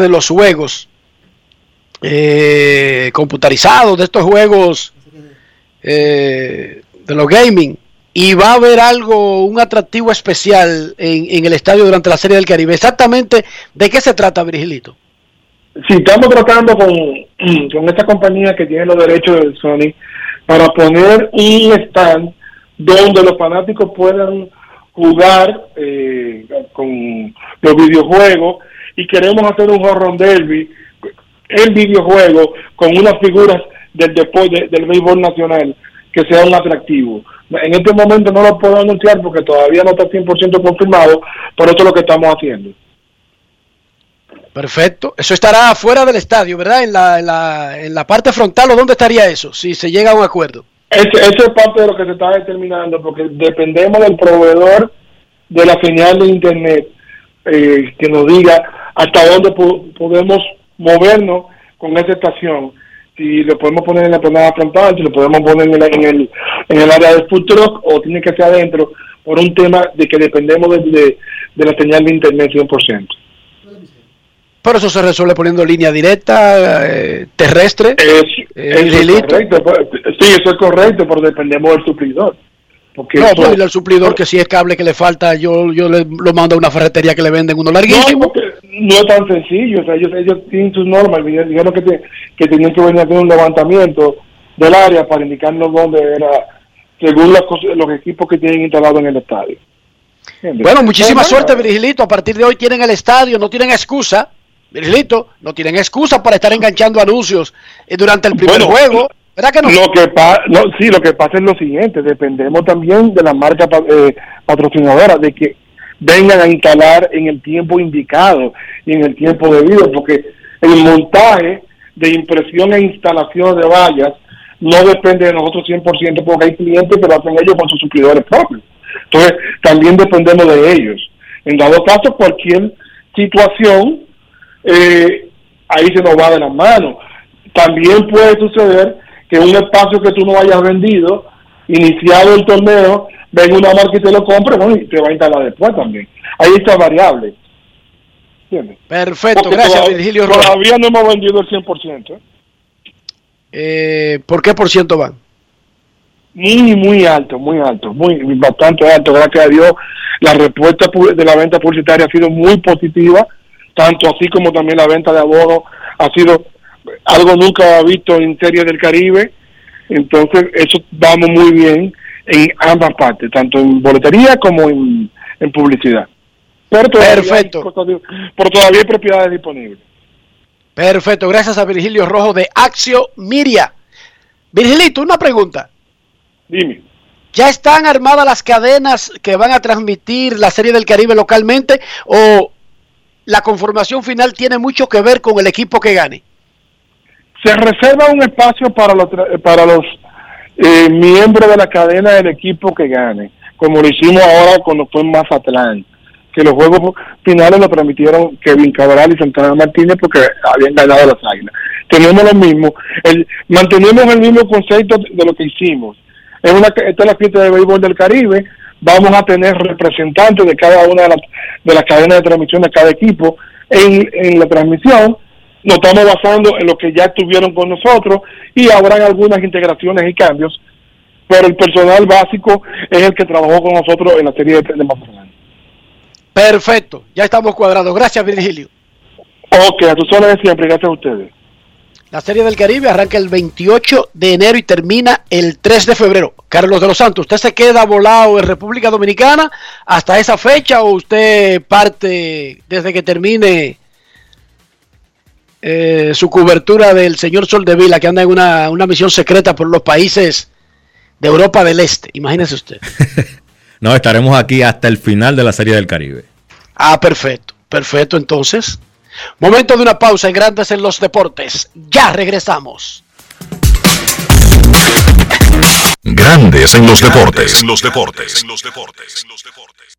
de los juegos eh, computarizados, de estos juegos eh, de los gaming. Y va a haber algo, un atractivo especial en, en, el estadio durante la Serie del Caribe. Exactamente, ¿de qué se trata, Virgilito? Sí, estamos tratando con, con esta compañía que tiene los derechos de Sony para poner un stand donde los fanáticos puedan jugar eh, con los videojuegos y queremos hacer un horror derby el videojuego con unas figuras del deporte del béisbol nacional que sea un atractivo. En este momento no lo puedo anunciar porque todavía no está 100% confirmado, pero eso es lo que estamos haciendo. Perfecto. Eso estará fuera del estadio, ¿verdad? En la, en la, en la parte frontal o dónde estaría eso, si se llega a un acuerdo. Eso, eso es parte de lo que se está determinando porque dependemos del proveedor de la señal de Internet eh, que nos diga hasta dónde podemos movernos con esa estación. Si lo podemos poner en la plana frontal, si lo podemos poner en, en, el, en el área de food truck o tiene que ser adentro por un tema de que dependemos de, de, de la señal de Internet 100%. Pero eso se resuelve poniendo línea directa, eh, terrestre. Es, eh, eso es correcto. Pues, sí, eso es correcto, pero dependemos del suplidor. Porque no, eso, pues el suplidor que si es cable que le falta, yo yo le, lo mando a una ferretería que le venden uno larguísimo. No, no es tan sencillo, o sea, ellos, ellos tienen sus normas, dijeron que, te, que tenían que venir a hacer un levantamiento del área para indicarnos dónde era, según las cosas, los equipos que tienen instalado en el estadio. ¿Entiendes? Bueno, muchísima suerte, Virgilito. A partir de hoy tienen el estadio, no tienen excusa. Virgilito, no tienen excusa para estar enganchando anuncios durante el primer bueno, juego. ¿Verdad que no? Lo que pa no, sí, lo que pasa es lo siguiente, dependemos también de la marca eh, patrocinadora, de que vengan a instalar en el tiempo indicado y en el tiempo debido, porque el montaje de impresión e instalación de vallas no depende de nosotros 100% porque hay clientes que lo hacen ellos con sus suplidores propios. Entonces, también dependemos de ellos. En dado caso, cualquier situación, eh, ahí se nos va de las manos. También puede suceder que un espacio que tú no hayas vendido, iniciado el torneo, venga una marca y te lo compre, bueno, y te va a instalar después también. Ahí está variable. ¿Entiendes? Perfecto, Porque gracias todavía, Virgilio Todavía no hemos vendido el 100%. ¿eh? Eh, ¿Por qué por ciento van? Muy, muy alto, muy alto, muy bastante alto. Gracias a Dios, la respuesta de la venta publicitaria ha sido muy positiva, tanto así como también la venta de abonos ha sido algo nunca visto en Serie del Caribe. Entonces, eso vamos muy bien en ambas partes, tanto en boletería como en, en publicidad. Pero todavía Perfecto. Hay, por todavía hay propiedades disponibles. Perfecto, gracias a Virgilio Rojo de Axio Miria. Virgilito, una pregunta. Dime. ¿Ya están armadas las cadenas que van a transmitir la Serie del Caribe localmente o la conformación final tiene mucho que ver con el equipo que gane? Se reserva un espacio para los, para los eh, miembro de la cadena del equipo que gane, como lo hicimos ahora cuando fue en Mazatlán, que los juegos finales lo permitieron Kevin Cabral y Santana Martínez porque habían ganado las águilas. Tenemos lo mismo, el, mantenemos el mismo concepto de lo que hicimos. Es una, esta es la fiesta de béisbol del Caribe, vamos a tener representantes de cada una de las, de las cadenas de transmisión de cada equipo en, en la transmisión nos estamos basando en lo que ya estuvieron con nosotros y habrán algunas integraciones y cambios, pero el personal básico es el que trabajó con nosotros en la serie de, de Mazatlán. Perfecto, ya estamos cuadrados. Gracias, Virgilio. Ok, a tus órdenes siempre, gracias a ustedes. La Serie del Caribe arranca el 28 de enero y termina el 3 de febrero. Carlos de los Santos, ¿usted se queda volado en República Dominicana hasta esa fecha o usted parte desde que termine eh, su cobertura del señor Soldevila, que anda en una, una, misión secreta por los países de Europa del Este. Imagínese usted. no, estaremos aquí hasta el final de la Serie del Caribe. Ah, perfecto, perfecto. Entonces, momento de una pausa en Grandes en los Deportes. Ya regresamos. Grandes en los deportes. En los deportes. En los deportes. En los deportes.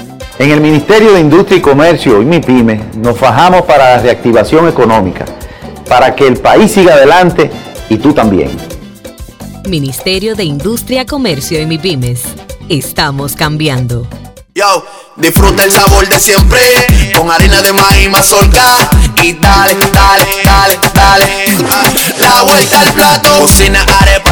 En el Ministerio de Industria y Comercio y MIPYME nos fajamos para la reactivación económica, para que el país siga adelante y tú también. Ministerio de Industria, Comercio y MIPYMES. Estamos cambiando. Yo, disfruta el sabor de siempre con harina de maíz mazorca y dale, dale, dale, dale. La vuelta al plato, cocina arepa,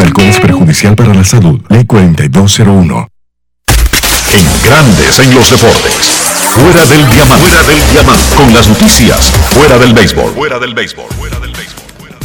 De alcohol es perjudicial para la salud. Ley 4201. En Grandes en los Deportes. Fuera del diamante. Fuera del diamante. Con las noticias. Fuera del béisbol. Fuera del béisbol. Fuera del béisbol.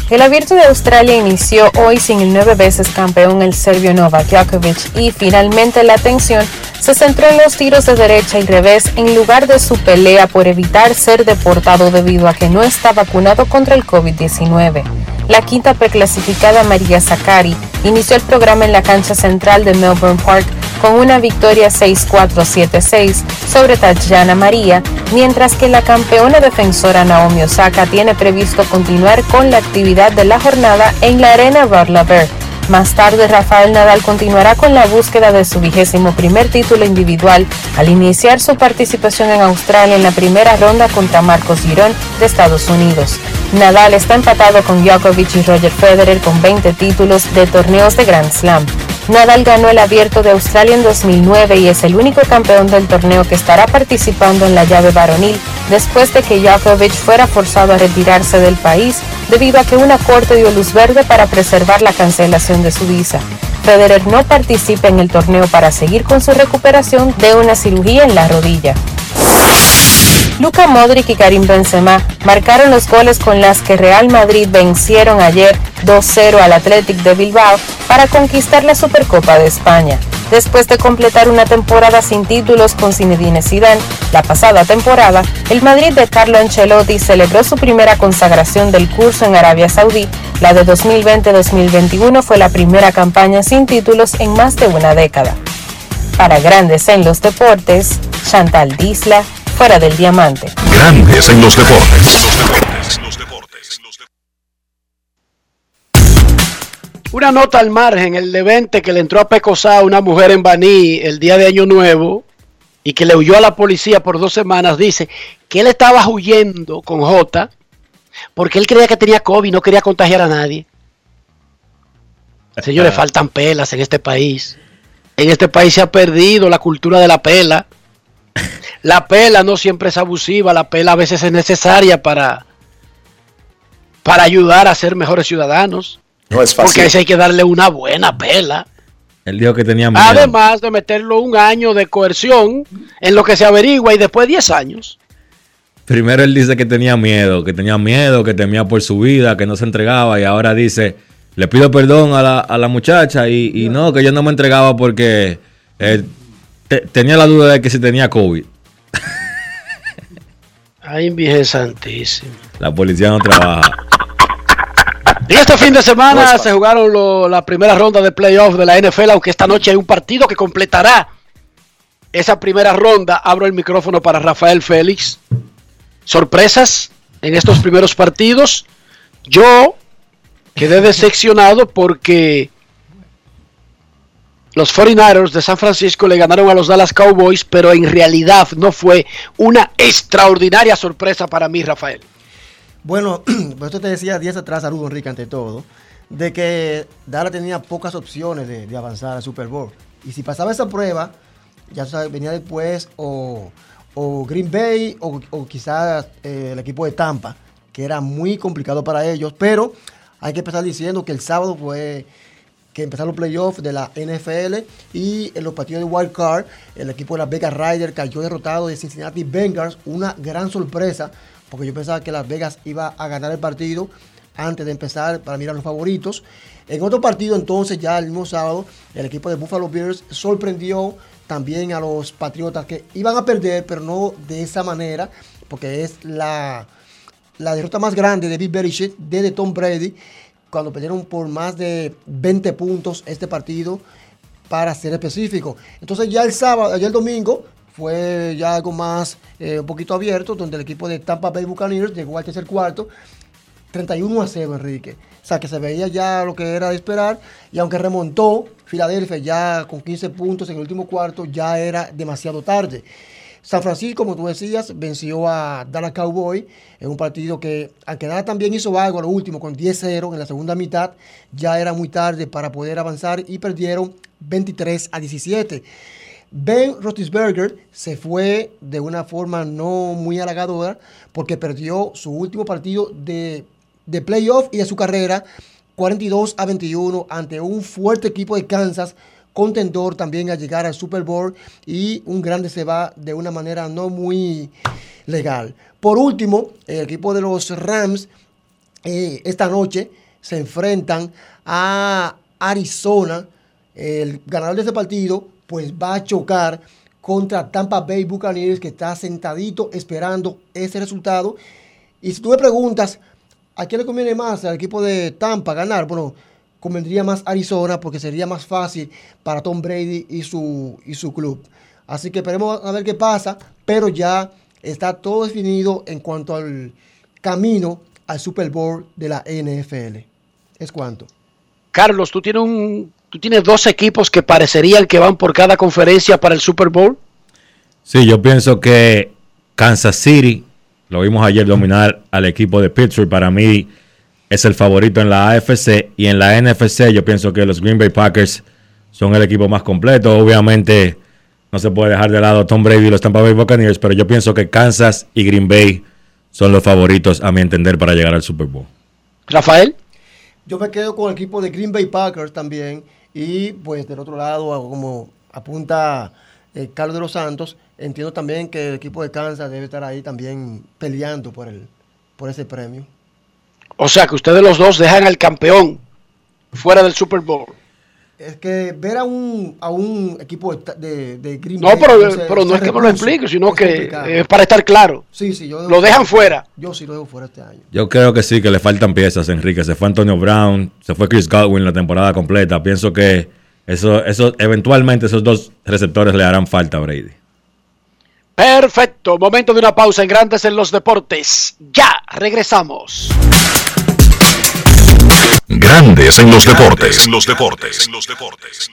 El abierto de Australia inició hoy sin el nueve veces campeón el serbio Novak Djokovic y finalmente la atención se centró en los tiros de derecha y revés en lugar de su pelea por evitar ser deportado debido a que no está vacunado contra el COVID-19. La quinta preclasificada María Zakari inició el programa en la cancha central de Melbourne Park con una victoria 6-4-7-6 sobre Tatjana María, mientras que la campeona defensora Naomi Osaka tiene previsto continuar con la actividad de la jornada en la arena Rod. Más tarde, Rafael Nadal continuará con la búsqueda de su vigésimo primer título individual al iniciar su participación en Australia en la primera ronda contra Marcos Girón de Estados Unidos. Nadal está empatado con Djokovic y Roger Federer con 20 títulos de torneos de Grand Slam. Nadal ganó el Abierto de Australia en 2009 y es el único campeón del torneo que estará participando en la llave varonil después de que Djokovic fuera forzado a retirarse del país debido a que una corte dio luz verde para preservar la cancelación de su visa. Federer no participa en el torneo para seguir con su recuperación de una cirugía en la rodilla. Luka Modric y Karim Benzema marcaron los goles con las que Real Madrid vencieron ayer 2-0 al Athletic de Bilbao para conquistar la Supercopa de España. Después de completar una temporada sin títulos con Zinedine Zidane, la pasada temporada, el Madrid de Carlo Ancelotti celebró su primera consagración del curso en Arabia Saudí. La de 2020-2021 fue la primera campaña sin títulos en más de una década. Para Grandes en los Deportes, Chantal Disla, fuera del diamante. Grandes en los deportes. Una nota al margen, el de 20 que le entró a Pecosá una mujer en Baní el día de Año Nuevo, y que le huyó a la policía por dos semanas, dice que él estaba huyendo con J porque él creía que tenía COVID y no quería contagiar a nadie. Señores, faltan pelas en este país. En este país se ha perdido la cultura de la pela. La pela no siempre es abusiva, la pela a veces es necesaria para, para ayudar a ser mejores ciudadanos. No es fácil. Porque a veces hay que darle una buena pela. Él dijo que tenía miedo. Además de meterlo un año de coerción en lo que se averigua y después 10 años. Primero él dice que tenía miedo, que tenía miedo, que temía por su vida, que no se entregaba y ahora dice, le pido perdón a la, a la muchacha y, y no, que yo no me entregaba porque eh, te- tenía la duda de que si tenía COVID. Ay, Virgen Santísima. La policía no trabaja. Y este fin de semana se jugaron lo- la primera ronda de playoff de la NFL, aunque esta noche hay un partido que completará esa primera ronda. Abro el micrófono para Rafael Félix. Sorpresas en estos primeros partidos. Yo quedé decepcionado porque los 49ers de San Francisco le ganaron a los Dallas Cowboys, pero en realidad no fue una extraordinaria sorpresa para mí, Rafael. Bueno, eso te decía días atrás, saludo Enrique, ante todo, de que Dallas tenía pocas opciones de, de avanzar al Super Bowl. Y si pasaba esa prueba, ya sabes, venía después o, o Green Bay o, o quizás eh, el equipo de Tampa, que era muy complicado para ellos. Pero hay que empezar diciendo que el sábado fue que empezaron los playoffs de la NFL y en los partidos de Wild Card, el equipo de las Vegas Riders cayó derrotado de Cincinnati Bengals, una gran sorpresa, porque yo pensaba que Las Vegas iba a ganar el partido antes de empezar para mirar los favoritos. En otro partido entonces, ya el mismo sábado, el equipo de Buffalo Bills sorprendió también a los Patriotas que iban a perder, pero no de esa manera, porque es la, la derrota más grande de Bill Belichick desde Tom Brady, cuando perdieron por más de 20 puntos este partido, para ser específico. Entonces ya el sábado, ayer el domingo, fue ya algo más, eh, un poquito abierto, donde el equipo de Tampa Bay Buccaneers llegó al tercer cuarto, 31 a 0, Enrique. O sea, que se veía ya lo que era de esperar. Y aunque remontó Filadelfia ya con 15 puntos en el último cuarto, ya era demasiado tarde. San Francisco, como tú decías, venció a Dallas Cowboy en un partido que, aunque Dallas también hizo algo a lo último con 10-0 en la segunda mitad, ya era muy tarde para poder avanzar y perdieron 23 a 17. Ben Roethlisberger se fue de una forma no muy halagadora porque perdió su último partido de, de playoff y de su carrera 42 a 21 ante un fuerte equipo de Kansas contendor también a llegar al Super Bowl y un grande se va de una manera no muy legal. Por último, el equipo de los Rams eh, esta noche se enfrentan a Arizona. El ganador de ese partido pues va a chocar contra Tampa Bay Buccaneers que está sentadito esperando ese resultado. Y si tú me preguntas, ¿a quién le conviene más al equipo de Tampa ganar? Bueno, convendría más Arizona porque sería más fácil para Tom Brady y su, y su club. Así que esperemos a ver qué pasa, pero ya está todo definido en cuanto al camino al Super Bowl de la NFL. ¿Es cuánto? Carlos, ¿tú tienes, un, tú tienes dos equipos que parecerían que van por cada conferencia para el Super Bowl. Sí, yo pienso que Kansas City, lo vimos ayer dominar al equipo de Pittsburgh, para mí es el favorito en la AFC y en la NFC yo pienso que los Green Bay Packers son el equipo más completo. Obviamente no se puede dejar de lado a Tom Brady y los Tampa Bay Buccaneers, pero yo pienso que Kansas y Green Bay son los favoritos a mi entender para llegar al Super Bowl. Rafael. Yo me quedo con el equipo de Green Bay Packers también. Y pues del otro lado, como apunta eh, Carlos de los Santos, entiendo también que el equipo de Kansas debe estar ahí también peleando por, el, por ese premio. O sea que ustedes los dos dejan al campeón fuera del Super Bowl. Es que ver a un, a un equipo de, de, de Green No, pero, se- pero no es que me lo explique, sino es que complicado. es para estar claro. Sí, sí, yo Lo dejan fuera. Yo sí lo dejo fuera este año. Yo creo que sí, que le faltan piezas, Enrique. Se fue Antonio Brown, se fue Chris Godwin la temporada completa. Pienso que eso, eso, eventualmente esos dos receptores le harán falta a Brady. Perfecto, momento de una pausa en Grandes en los Deportes. Ya, regresamos. Grandes en los deportes. En los deportes. En los deportes.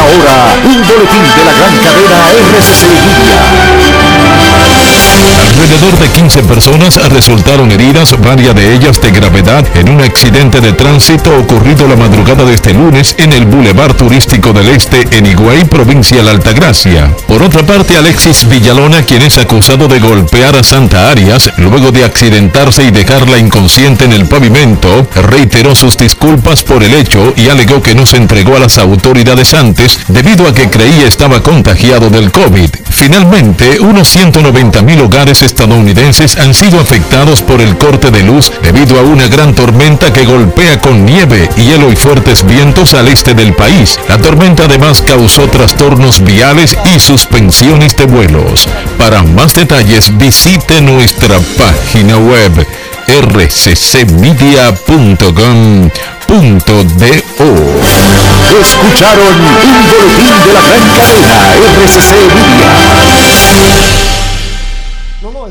ahora un boletín de la gran cadena RCC Alrededor de 15 personas resultaron heridas, varias de ellas de gravedad, en un accidente de tránsito ocurrido la madrugada de este lunes en el Boulevard Turístico del Este en Higüey, provincia de Altagracia. Por otra parte, Alexis Villalona, quien es acusado de golpear a Santa Arias luego de accidentarse y dejarla inconsciente en el pavimento, reiteró sus disculpas por el hecho y alegó que no se entregó a las autoridades antes debido a que creía estaba contagiado del COVID. Finalmente, unos 190 mil hogares estadounidenses han sido afectados por el corte de luz debido a una gran tormenta que golpea con nieve, hielo y fuertes vientos al este del país. La tormenta además causó trastornos viales y suspensiones de vuelos. Para más detalles visite nuestra página web rccmedia.com.do. Escucharon un boletín de la gran cadena RCC Media.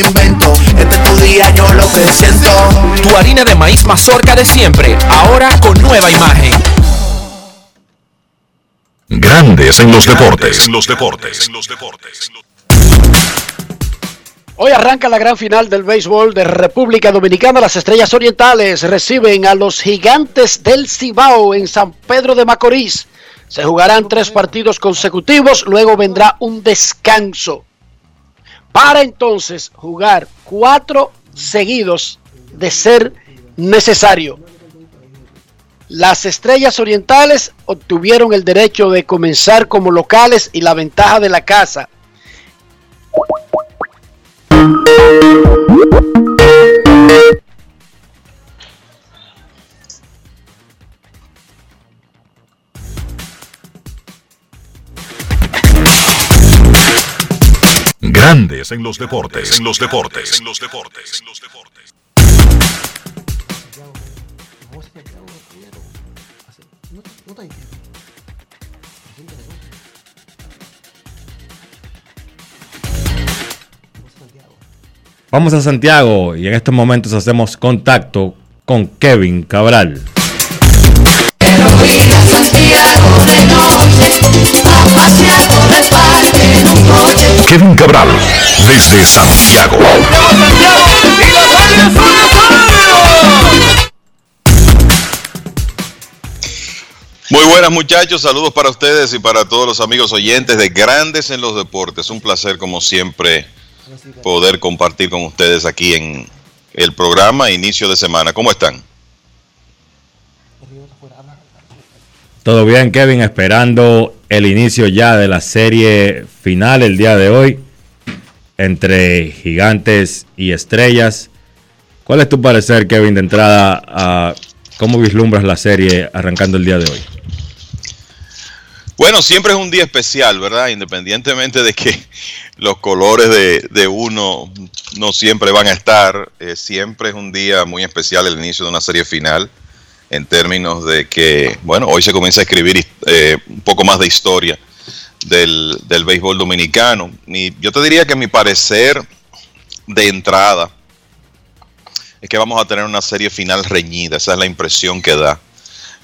invento. Este es tu día, yo lo que siento. Tu harina de maíz mazorca de siempre, ahora con nueva imagen. Grandes en los deportes. En los deportes. Hoy arranca la gran final del béisbol de República Dominicana. Las Estrellas Orientales reciben a los Gigantes del Cibao en San Pedro de Macorís. Se jugarán tres partidos consecutivos, luego vendrá un descanso para entonces jugar cuatro seguidos de ser necesario. Las Estrellas Orientales obtuvieron el derecho de comenzar como locales y la ventaja de la casa. Grandes en los deportes. En los deportes. En los deportes. Vamos a Santiago y en estos momentos hacemos contacto con Kevin Cabral. Kevin Cabral, desde Santiago. Muy buenas muchachos, saludos para ustedes y para todos los amigos oyentes de Grandes en los Deportes. Un placer como siempre poder compartir con ustedes aquí en el programa Inicio de Semana. ¿Cómo están? Todo bien, Kevin, esperando el inicio ya de la serie final el día de hoy entre gigantes y estrellas. ¿Cuál es tu parecer, Kevin, de entrada a cómo vislumbras la serie arrancando el día de hoy? Bueno, siempre es un día especial, ¿verdad? Independientemente de que los colores de, uno no siempre van a estar, eh, siempre es un día muy especial el inicio de una serie final en términos de que, bueno, hoy se comienza a escribir eh, un poco más de historia del, del, béisbol dominicano. Y yo te diría que mi parecer de entrada es que vamos a tener una serie final reñida, esa es la impresión que da.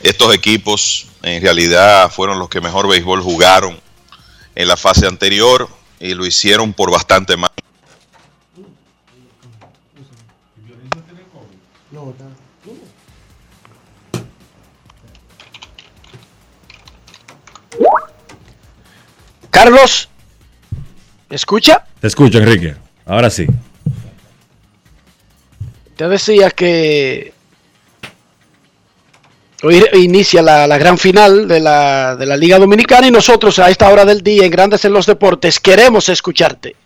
Estos equipos en realidad fueron los que mejor béisbol jugaron en la fase anterior y lo hicieron por bastante más. Carlos, ¿me escucha? Te escucho, Enrique. Ahora sí. Te decía que hoy inicia la, la gran final de la, de la Liga Dominicana y nosotros a esta hora del día en Grandes en los Deportes queremos escucharte.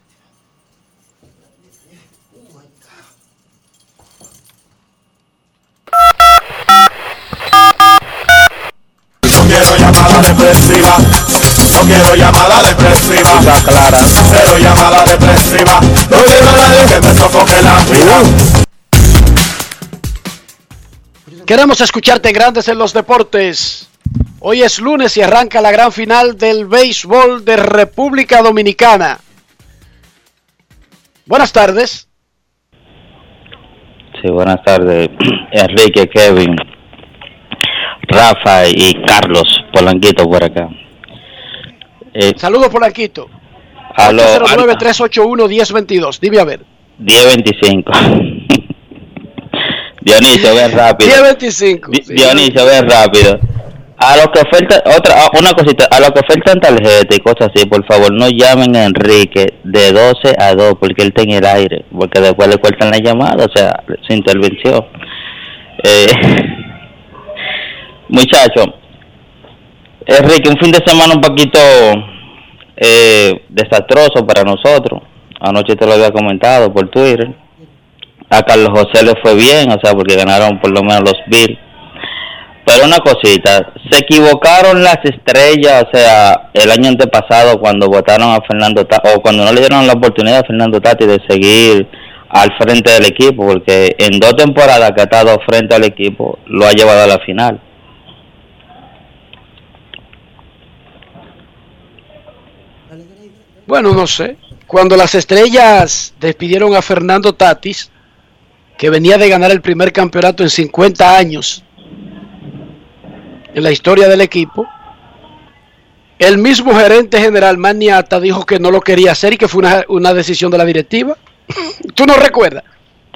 No quiero llamada depresiva. clara. Cero llamada depresiva. No quiero a nadie que me sofoque la vida. Queremos escucharte en Grandes en los Deportes. Hoy es lunes y arranca la gran final del béisbol de República Dominicana. Buenas tardes. Sí, buenas tardes. Enrique, Kevin, Rafa y Carlos Polanquito por acá. Eh, Saludos, Polanquito. aló, 809-381-1022. Dime a ver. 1025. Dionisio, ven rápido. 1025. Di- Dionisio, ven rápido. A lo que oferta, otra, una cosita, a lo que ofertan tarjeta y cosas así, por favor, no llamen a Enrique de 12 a 2 porque él está en el aire, porque después le cortan la llamada, o sea, su intervención. Eh, muchacho, Enrique, un fin de semana un poquito eh, desastroso para nosotros. Anoche te lo había comentado por Twitter. A Carlos José le fue bien, o sea, porque ganaron por lo menos los Bills. Pero una cosita, se equivocaron las estrellas, o sea, el año antepasado cuando votaron a Fernando Tati, o cuando no le dieron la oportunidad a Fernando Tati de seguir al frente del equipo, porque en dos temporadas que ha estado frente al equipo, lo ha llevado a la final. Bueno, no sé. Cuando las estrellas despidieron a Fernando Tatis, que venía de ganar el primer campeonato en 50 años en la historia del equipo, el mismo gerente general Maniata dijo que no lo quería hacer y que fue una, una decisión de la directiva. ¿Tú no recuerdas?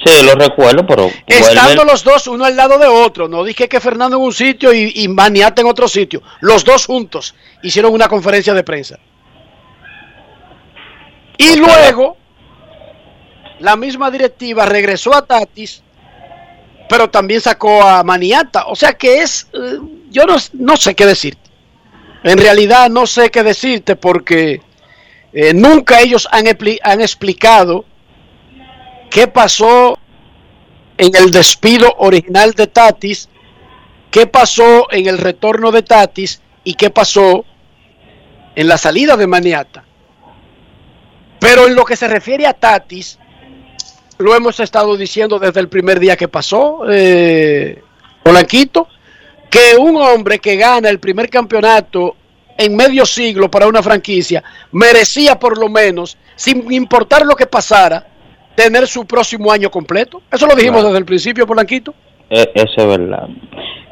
Sí, lo recuerdo, pero Estando los dos uno al lado de otro, no dije que Fernando en un sitio y, y Maniata en otro sitio, los dos juntos hicieron una conferencia de prensa. Y luego, la misma directiva regresó a Tatis, pero también sacó a Maniata. O sea que es, eh, yo no, no sé qué decirte. En realidad no sé qué decirte porque eh, nunca ellos han, han explicado qué pasó en el despido original de Tatis, qué pasó en el retorno de Tatis y qué pasó en la salida de Maniata. Pero en lo que se refiere a Tatis, lo hemos estado diciendo desde el primer día que pasó, eh, Polanquito, que un hombre que gana el primer campeonato en medio siglo para una franquicia merecía por lo menos, sin importar lo que pasara, tener su próximo año completo. Eso lo dijimos Claro. desde el principio, Polanquito. E- Eso es verdad.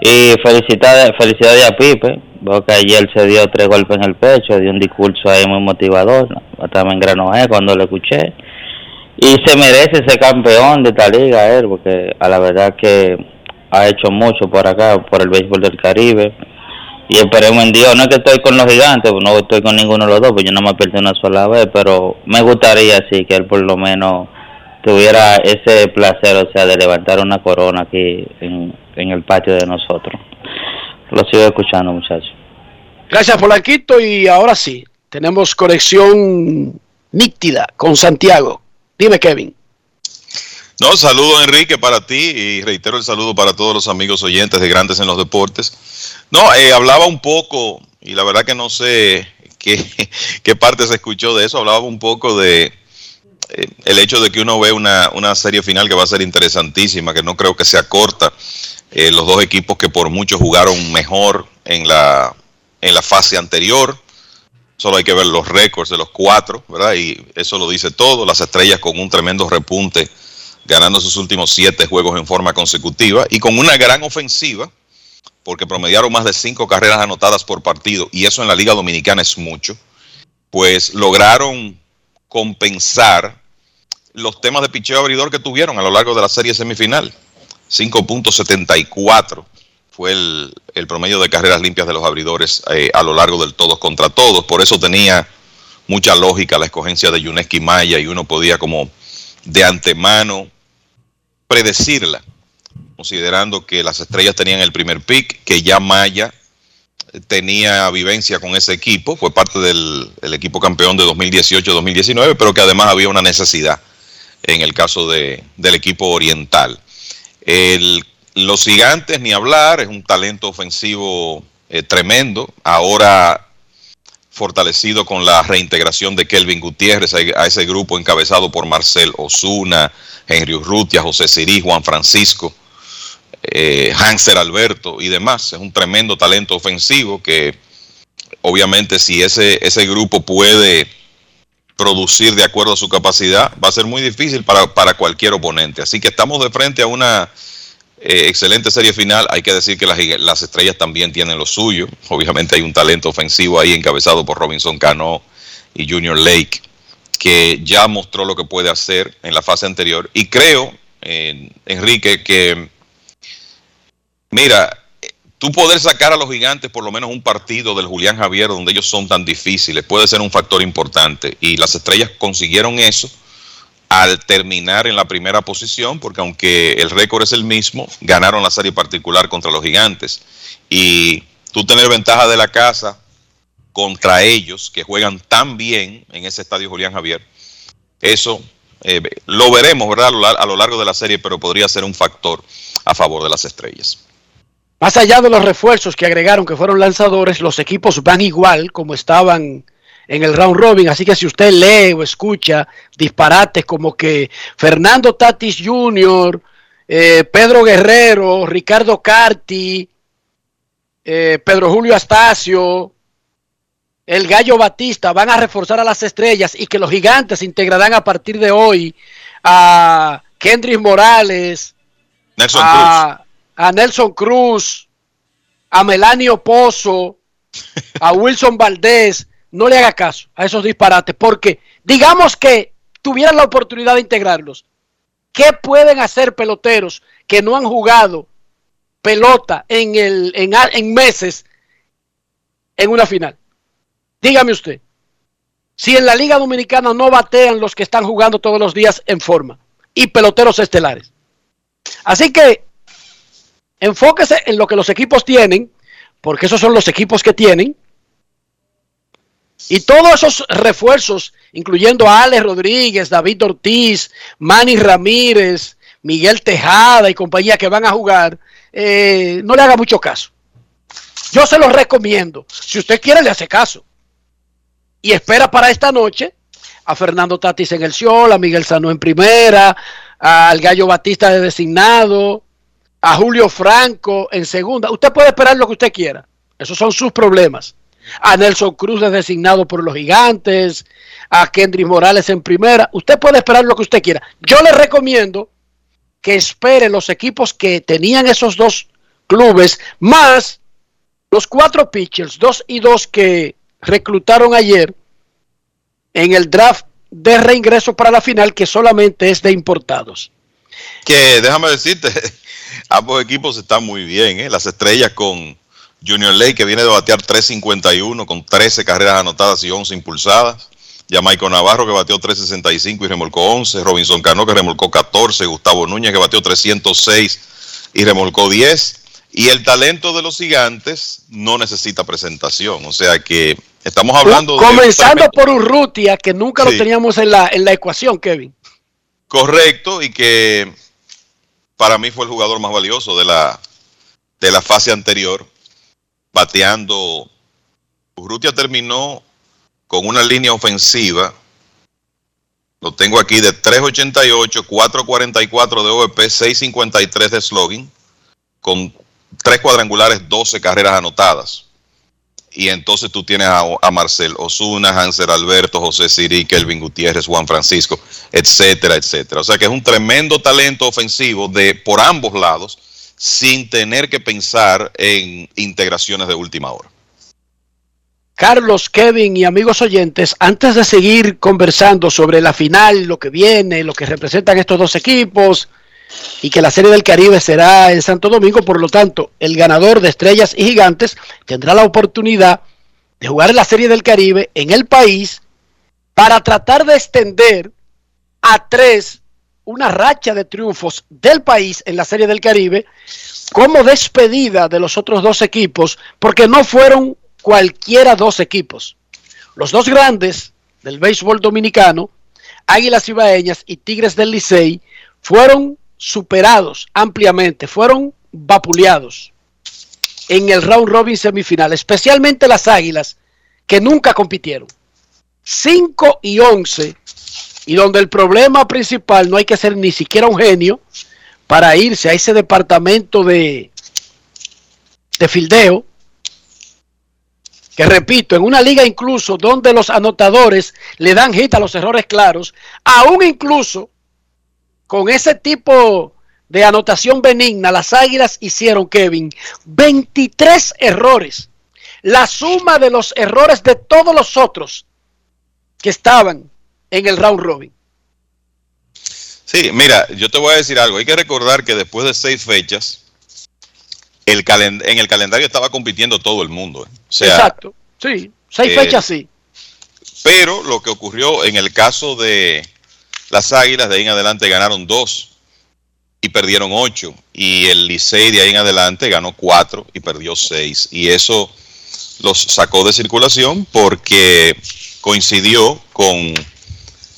Y felicidades, felicidades a Pipe. Veo que ayer se dio tres golpes en el pecho, dio un discurso ahí muy motivador. en Granoé cuando lo escuché. Y se merece ese campeón de esta liga, él, porque a la verdad que ha hecho mucho por acá, por el béisbol del Caribe. Y esperemos en Dios. No es que estoy con los gigantes, no estoy con ninguno de los dos, pues yo no me perdí una sola vez, pero me gustaría sí que él por lo menos tuviera ese placer, o sea, de levantar una corona aquí en el patio de nosotros. Lo sigo escuchando, muchachos. Gracias, Polanquito. Y ahora sí, tenemos conexión nítida con Santiago. Dime, Kevin. No, saludo Enrique para ti y reitero el saludo para todos los amigos oyentes de Grandes en los Deportes. No, eh, hablaba un poco, y la verdad que no sé qué, qué parte se escuchó de eso, hablaba un poco de eh, el hecho de que uno ve una, una serie final que va a ser interesantísima, que no creo que sea corta. Eh, los dos equipos que por mucho jugaron mejor en la, en la fase anterior. Solo hay que ver los récords de los cuatro, ¿verdad? Y eso lo dice todo. Las estrellas con un tremendo repunte, ganando sus últimos siete juegos en forma consecutiva y con una gran ofensiva, porque promediaron más de cinco carreras anotadas por partido, y eso en la Liga Dominicana es mucho, pues lograron compensar los temas de picheo abridor que tuvieron a lo largo de la serie semifinal. 5.74 fue el, el, promedio de carreras limpias de los abridores eh, a lo largo del todos contra todos. Por eso tenía mucha lógica la escogencia de Yuneski Maya y uno podía como de antemano predecirla, considerando que las estrellas tenían el primer pick, que ya Maya tenía vivencia con ese equipo, fue parte del el equipo campeón de 2018-2019, pero que además había una necesidad en el caso de, del equipo oriental. El, los gigantes, ni hablar, es un talento ofensivo eh, tremendo, ahora fortalecido con la reintegración de Kelvin Gutiérrez a, ese grupo encabezado por Marcel Osuna, Henry Urrutia, José Sirí, Juan Francisco, eh, Hanser Alberto y demás. Es un tremendo talento ofensivo que obviamente si ese, ese grupo puede producir de acuerdo a su capacidad, va a ser muy difícil para, para cualquier oponente. Así que estamos de frente a una eh, excelente serie final. Hay que decir que las, las, estrellas también tienen lo suyo. Obviamente hay un talento ofensivo ahí encabezado por Robinson Cano y Junior Lake, que ya mostró lo que puede hacer en la fase anterior. Y creo, eh, Enrique, que Mira, tú poder sacar a los gigantes por lo menos un partido del Julián Javier donde ellos son tan difíciles puede ser un factor importante. Y las estrellas consiguieron eso al terminar en la primera posición, porque aunque el récord es el mismo, ganaron la serie particular contra los gigantes. Y tú tener ventaja de la casa contra ellos, que juegan tan bien en ese estadio Julián Javier, eso eh, lo veremos. A lo largo de la serie, pero podría ser un factor a favor de las estrellas. Más allá de los refuerzos que agregaron que fueron lanzadores, los equipos van igual como estaban en el round robin. Así que si usted lee o escucha disparates como que Fernando Tatis Jr., eh, Pedro Guerrero, Ricardo Carti, eh, Pedro Julio Astacio, el Gallo Batista van a reforzar a las estrellas y que los gigantes integrarán a partir de hoy a Kendrick Morales, Nelson a, a Nelson Cruz, a Melanio Pozo, a Wilson Valdés, no le haga caso a esos disparates, porque digamos que tuvieran la oportunidad de integrarlos. ¿Qué pueden hacer peloteros que no han jugado pelota en, el, en, en meses en una final? Dígame usted, si en la Liga Dominicana no batean los que están jugando todos los días en forma y peloteros estelares. Así que enfóquese en lo que los equipos tienen, porque esos son los equipos que tienen. Y todos esos refuerzos, incluyendo a Alex Rodríguez, David Ortiz, Manny Ramírez, Miguel Tejada y compañía que van a jugar, eh, no le haga mucho caso. Yo se los recomiendo. Si usted quiere, le hace caso. Y espera para esta noche a Fernando Tatis en el Ciol, a Miguel Sano en primera, al Gallo Batista de designado, a Julio Franco en segunda. Usted puede esperar lo que usted quiera. Esos son sus problemas. A Nelson Cruz es designado por los gigantes, a Kendrick Morales en primera. Usted puede esperar lo que usted quiera. Yo le recomiendo que espere los equipos que tenían esos dos clubes, más los cuatro pitchers, dos y dos que reclutaron ayer en el draft de reingreso para la final, que solamente es de importados. Que déjame decirte, ambos equipos están muy bien. ¿eh? Las estrellas con Junior Lake, que viene de batear 3.51 con 13 carreras anotadas y 11 impulsadas. Jamaico Navarro, que bateó 3.65 y remolcó 11. Robinson Cano, que remolcó 14. Gustavo Núñez, que bateó 306 y remolcó 10. Y el talento de los gigantes no necesita presentación. O sea que estamos hablando Comenzando de... por Urrutia, que nunca sí. lo teníamos en la, en la ecuación, Kevin. Correcto, y que para mí fue el jugador más valioso de la, de la fase anterior, bateando. Urrutia terminó con una línea ofensiva, lo tengo aquí, de 3.88, 4.44 de OVP, 6.53 de slogan, con tres cuadrangulares, 12 carreras anotadas. Y entonces tú tienes a, Marcel Osuna, Hanser Alberto, José Siri, Kelvin Gutiérrez, Juan Francisco, etcétera, etcétera. O sea que es un tremendo talento ofensivo de por ambos lados, sin tener que pensar en integraciones de última hora. Carlos, Kevin y amigos oyentes, antes de seguir conversando sobre la final, lo que viene, lo que representan estos dos equipos y que la Serie del Caribe será en Santo Domingo, por lo tanto, el ganador de Estrellas y Gigantes tendrá la oportunidad de jugar en la Serie del Caribe en el país para tratar de extender a tres una racha de triunfos del país en la Serie del Caribe como despedida de los otros dos equipos, porque no fueron cualquiera dos equipos. Los dos grandes del béisbol dominicano, Águilas Ibaeñas y Tigres del Licey, fueron superados ampliamente, fueron vapuleados en el round robin semifinal, especialmente las Águilas, que nunca compitieron. 5 y 11, y donde el problema principal no hay que ser ni siquiera un genio para irse a ese departamento de, de fildeo, que repito, en una liga incluso donde los anotadores le dan hit a los errores claros, aún incluso con ese tipo de anotación benigna, las Águilas hicieron, Kevin, 23 errores. La suma de los errores de todos los otros que estaban en el round robin. Sí, mira, yo te voy a decir algo. Hay que recordar que después de seis fechas, el en el calendario estaba compitiendo todo el mundo. ¿eh? O sea, Exacto, sí, seis eh, fechas sí. Pero lo que ocurrió en el caso de las Águilas, de ahí en adelante ganaron dos y perdieron ocho. Y el Licey de ahí en adelante ganó cuatro y perdió seis. Y eso los sacó de circulación porque coincidió con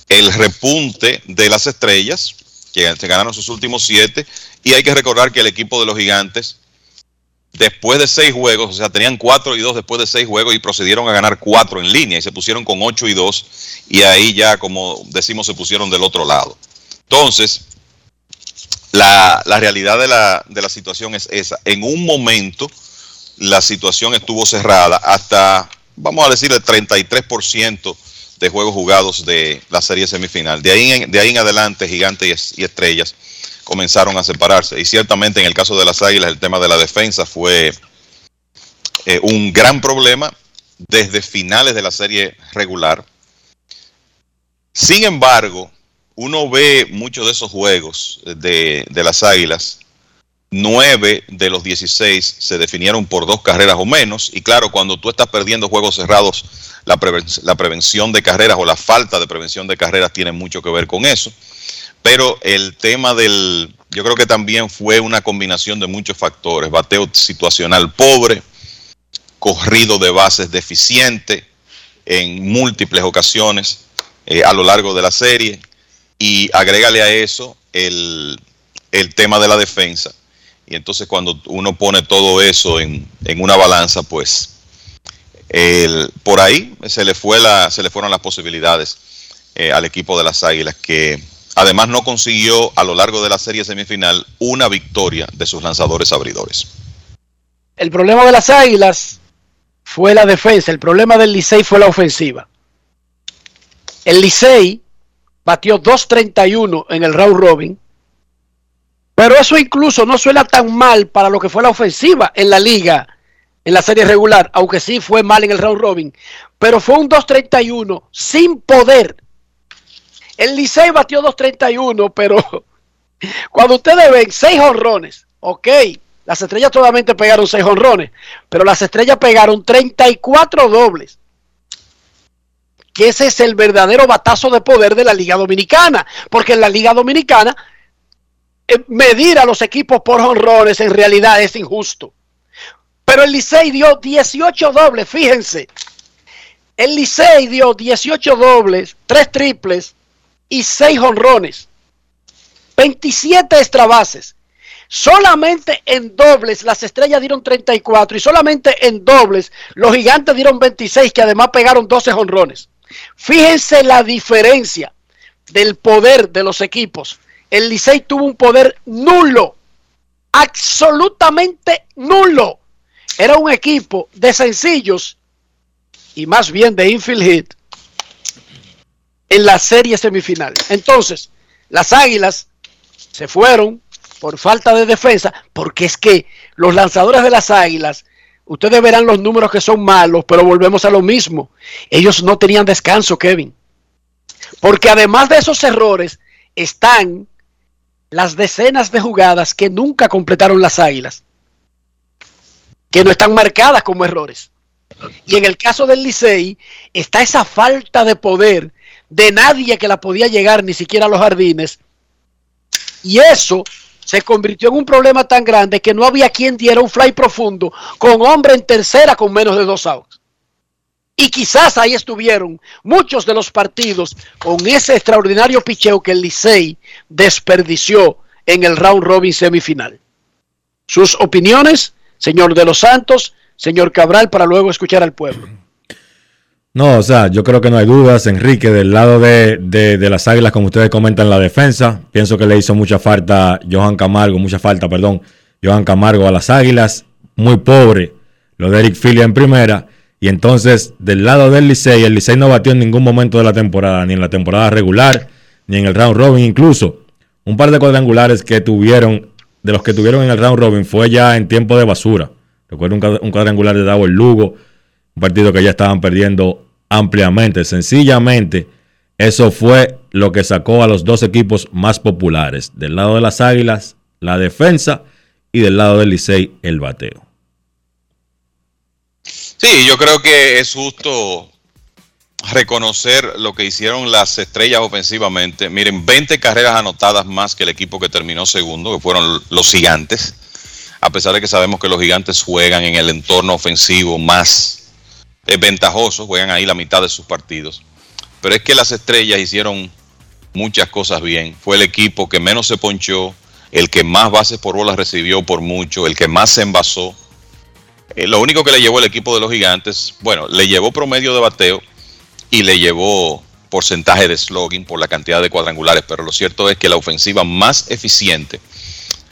el repunte de las estrellas, que se ganaron sus últimos siete. Y hay que recordar que el equipo de los gigantes después de seis juegos, o sea, tenían cuatro y dos después de seis juegos y procedieron a ganar cuatro en línea y se pusieron con ocho y dos y ahí ya, como decimos, se pusieron del otro lado. Entonces, la, la realidad de la, de la situación es esa. En un momento, la situación estuvo cerrada hasta, vamos a decir, el 33% de juegos jugados de la serie semifinal. De ahí en, de ahí en adelante, gigantes y, y estrellas comenzaron a separarse. Y ciertamente en el caso de las Águilas el tema de la defensa fue eh, un gran problema desde finales de la serie regular. Sin embargo, uno ve muchos de esos juegos de, de las Águilas. Nueve de los 16 se definieron por dos carreras o menos. Y claro, cuando tú estás perdiendo juegos cerrados, la, la prevención de carreras o la falta de prevención de carreras tiene mucho que ver con eso pero el tema del, yo creo que también fue una combinación de muchos factores, bateo situacional pobre, corrido de bases deficiente en múltiples ocasiones eh, a lo largo de la serie y agrégale a eso el, el, tema de la defensa. Y entonces cuando uno pone todo eso en, en una balanza, pues el, por ahí se le, fue la, se le fueron las posibilidades eh, al equipo de las Águilas que Además, no consiguió a lo largo de la serie semifinal una victoria de sus lanzadores abridores. El problema de las Águilas fue la defensa, el problema del Licey fue la ofensiva. El Licey batió 2.31 en el round robin, pero eso incluso no suena tan mal para lo que fue la ofensiva en la liga, en la serie regular, aunque sí fue mal en el round robin, pero fue un 2.31 sin poder el Licey batió 2.31, pero cuando ustedes ven seis honrones, ok, las estrellas solamente pegaron seis honrones, pero las estrellas pegaron 34 dobles. Que ese es el verdadero batazo de poder de la Liga Dominicana, porque en la Liga Dominicana eh, medir a los equipos por honrones en realidad es injusto. Pero el Licey dio 18 dobles, fíjense. El Licey dio 18 dobles, 3 triples, y 6 honrones. 27 extrabases. Solamente en dobles las estrellas dieron 34 y solamente en dobles los gigantes dieron 26 que además pegaron 12 honrones. Fíjense la diferencia del poder de los equipos. El Licey tuvo un poder nulo, absolutamente nulo. Era un equipo de sencillos y más bien de infield hit en la serie semifinal. Entonces, las Águilas se fueron por falta de defensa, porque es que los lanzadores de las Águilas, ustedes verán los números que son malos, pero volvemos a lo mismo. Ellos no tenían descanso, Kevin. Porque además de esos errores, están las decenas de jugadas que nunca completaron las Águilas, que no están marcadas como errores. Y en el caso del Licey, está esa falta de poder de nadie que la podía llegar, ni siquiera a los jardines. Y eso se convirtió en un problema tan grande que no había quien diera un fly profundo con hombre en tercera con menos de dos outs. Y quizás ahí estuvieron muchos de los partidos con ese extraordinario picheo que el Licey desperdició en el round robin semifinal. Sus opiniones, señor de los Santos, señor Cabral, para luego escuchar al pueblo. No, o sea, yo creo que no hay dudas, Enrique, del lado de, de, las Águilas, como ustedes comentan, la defensa. Pienso que le hizo mucha falta Johan Camargo, mucha falta, perdón, Johan Camargo a las Águilas. Muy pobre lo de Eric Filia en primera. Y entonces, del lado del Licey, el Licey no batió en ningún momento de la temporada, ni en la temporada regular, ni en el round robin, incluso. Un par de cuadrangulares que tuvieron, de los que tuvieron en el round robin, fue ya en tiempo de basura. Recuerdo un, cuadrangular de Davo el Lugo, un partido que ya estaban perdiendo ampliamente. Sencillamente, eso fue lo que sacó a los dos equipos más populares. Del lado de las Águilas, la defensa y del lado del Licey, el bateo. Sí, yo creo que es justo reconocer lo que hicieron las estrellas ofensivamente. Miren, 20 carreras anotadas más que el equipo que terminó segundo, que fueron los gigantes. A pesar de que sabemos que los gigantes juegan en el entorno ofensivo más es ventajoso, juegan ahí la mitad de sus partidos. Pero es que las estrellas hicieron muchas cosas bien. Fue el equipo que menos se ponchó, el que más bases por bolas recibió por mucho, el que más se envasó. Eh, lo único que le llevó el equipo de los gigantes, bueno, le llevó promedio de bateo y le llevó porcentaje de slogan por la cantidad de cuadrangulares, pero lo cierto es que la ofensiva más eficiente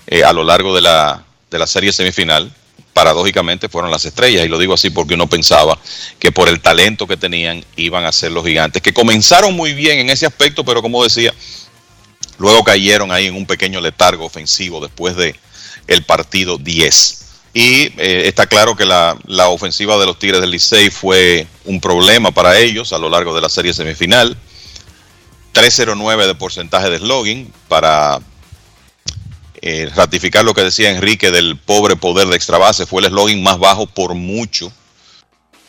eh, a lo largo de la, de la serie semifinal paradójicamente fueron las estrellas. Y lo digo así porque uno pensaba que por el talento que tenían iban a ser los gigantes, que comenzaron muy bien en ese aspecto, pero como decía, luego cayeron ahí en un pequeño letargo ofensivo después de el partido 10. Y eh, está claro que la, la, ofensiva de los Tigres del Licey fue un problema para ellos a lo largo de la serie semifinal. 309 de porcentaje de slogan para eh, ratificar lo que decía Enrique del pobre poder de extra base, fue el eslogan más bajo por mucho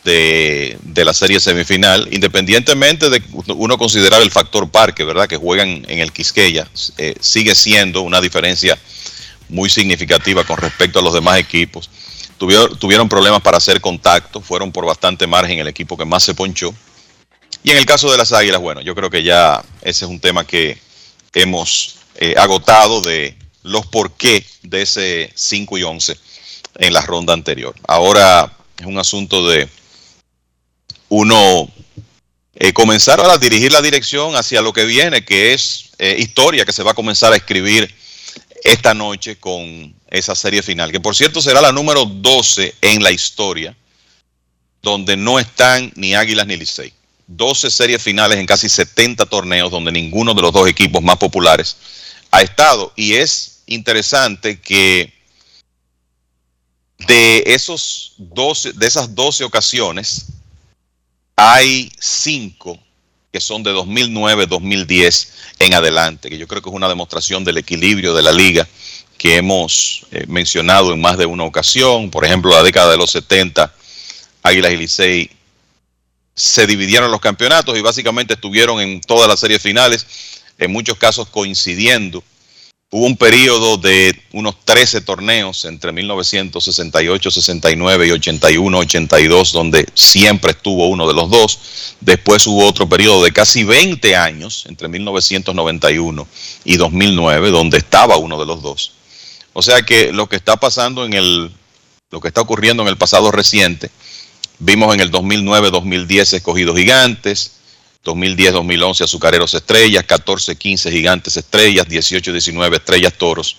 de, la serie semifinal, independientemente de uno considerar el factor parque, ¿verdad? Que juegan en el Quisqueya, eh, sigue siendo una diferencia muy significativa con respecto a los demás equipos. Tuvieron, tuvieron problemas para hacer contacto, fueron por bastante margen el equipo que más se ponchó. Y en el caso de las Águilas, bueno, yo creo que ya ese es un tema que hemos eh, agotado de los por qué de ese 5 y 11 en la ronda anterior. Ahora es un asunto de uno eh, comenzar a dirigir la dirección hacia lo que viene, que es eh, historia que se va a comenzar a escribir esta noche con esa serie final, que por cierto será la número 12 en la historia, donde no están ni Águilas ni Licey. 12 series finales en casi 70 torneos donde ninguno de los dos equipos más populares ha estado y es interesante que de esos 12, de esas 12 ocasiones, hay 5 que son de 2009, 2010 en adelante, que yo creo que es una demostración del equilibrio de la liga que hemos eh, mencionado en más de una ocasión. Por ejemplo, la década de los 70, Águilas y Licey se dividieron los campeonatos y básicamente estuvieron en todas las series finales, en muchos casos coincidiendo Hubo un periodo de unos 13 torneos entre 1968, 69 y 81, 82, donde siempre estuvo uno de los dos. Después hubo otro periodo de casi 20 años, entre 1991 y 2009, donde estaba uno de los dos. O sea que lo que está pasando en el, lo que está ocurriendo en el pasado reciente, vimos en el 2009-2010 escogidos gigantes, 2010-2011 Azucareros Estrellas, 14-15 Gigantes Estrellas, 18-19 Estrellas Toros.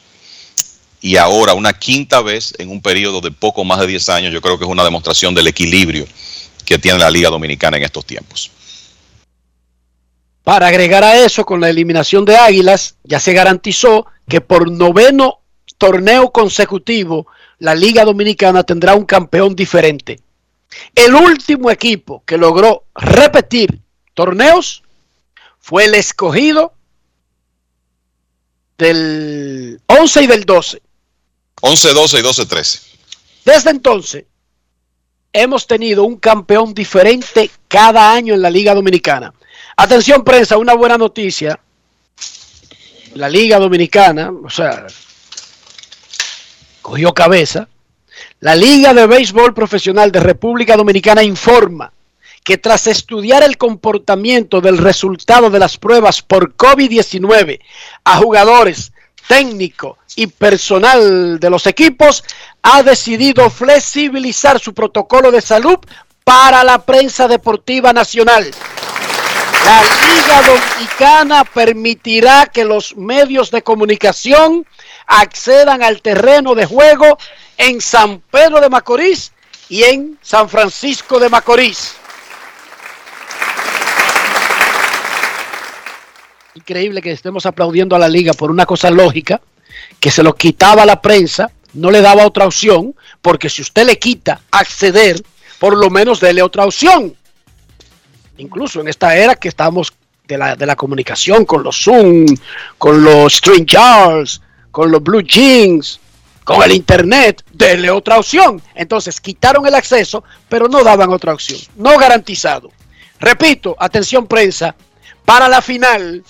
Y ahora una quinta vez en un periodo de poco más de 10 años, yo creo que es una demostración del equilibrio que tiene la Liga Dominicana en estos tiempos. Para agregar a eso, con la eliminación de Águilas, ya se garantizó que por noveno torneo consecutivo, la Liga Dominicana tendrá un campeón diferente. El último equipo que logró repetir torneos fue el escogido del 11 y del 12. 11, 12 y 12, 13. Desde entonces, hemos tenido un campeón diferente cada año en la Liga Dominicana. Atención prensa, una buena noticia. La Liga Dominicana, o sea, cogió cabeza. La Liga de Béisbol Profesional de República Dominicana informa que tras estudiar el comportamiento del resultado de las pruebas por COVID-19 a jugadores, técnico y personal de los equipos, ha decidido flexibilizar su protocolo de salud para la prensa deportiva nacional. La Liga Dominicana permitirá que los medios de comunicación accedan al terreno de juego en San Pedro de Macorís y en San Francisco de Macorís. Increíble que estemos aplaudiendo a la liga por una cosa lógica, que se lo quitaba a la prensa, no le daba otra opción, porque si usted le quita acceder, por lo menos dele otra opción. Incluso en esta era que estamos de la, de la comunicación con los Zoom, con los StreamYards, con los Blue Jeans, con el Internet, dele otra opción. Entonces quitaron el acceso, pero no daban otra opción. No garantizado. Repito, atención prensa, para la final,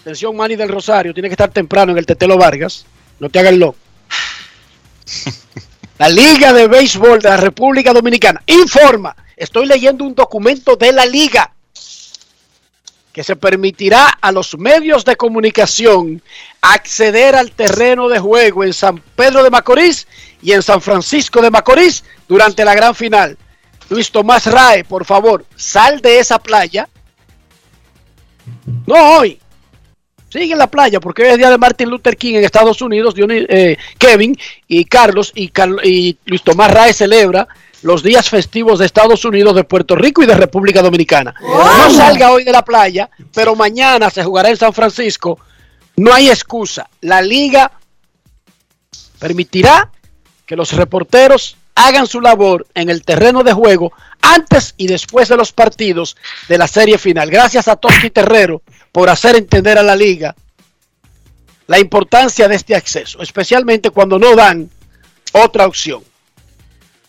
atención Manny del Rosario, tiene que estar temprano en el Tetelo Vargas, no te hagas loco. La Liga de Béisbol de la República Dominicana informa, estoy leyendo un documento de la Liga que se permitirá a los medios de comunicación acceder al terreno de juego en San Pedro de Macorís y en San Francisco de Macorís durante la gran final. Luis Tomás Rae, por favor, sal de esa playa. No hoy. Sigue en la playa porque hoy es día de Martin Luther King en Estados Unidos. Eh, Kevin y Carlos y, Carl- y Luis Tomás Rae celebra los días festivos de Estados Unidos, de Puerto Rico y de República Dominicana. No salga hoy de la playa, pero mañana se jugará en San Francisco. No hay excusa. La liga permitirá que los reporteros hagan su labor en el terreno de juego antes y después de los partidos de la serie final. Gracias a Toski Terrero por hacer entender a la liga la importancia de este acceso, especialmente cuando no dan otra opción.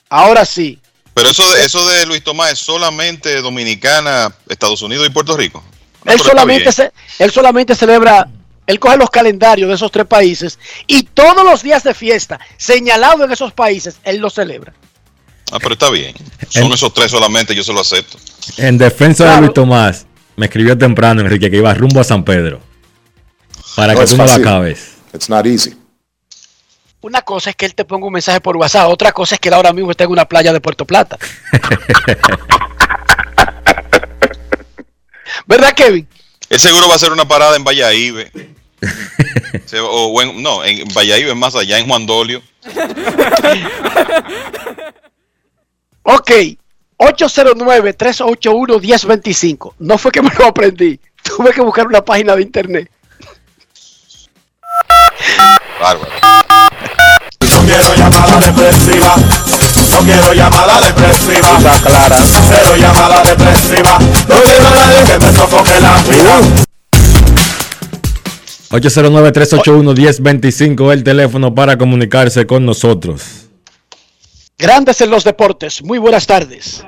Ahora sí, Pero eso de, eso de Luis Tomás es solamente Dominicana, Estados Unidos y Puerto Rico. No, él solamente, se- él solamente celebra, él coge los calendarios de esos tres países y todos los días de fiesta señalados en esos países, él los celebra. Ah, pero está bien. Son esos tres solamente, yo se lo acepto. En defensa de Luis Tomás, me escribió temprano Enrique que iba rumbo a San Pedro. Para No que tú no la acabes. It's not easy. Una cosa es que él te ponga un mensaje por WhatsApp, otra cosa es que él ahora mismo está en una playa de Puerto Plata. ¿Verdad, Kevin? Él seguro va a hacer una parada en Valladolid. O, o en- no, en Valladolid es más allá, en Juan Dolio. Ok, 809-381-1025. No fue que me lo aprendí, tuve que buscar una página de internet. Bárbaro. No quiero llamada depresiva. No quiero llamada depresiva. Está clara. Cero llamada depresiva. No quiero a nadie que me sofoque la vida. 809-381-1025 el teléfono para comunicarse con nosotros. Grandes en los deportes, muy buenas tardes.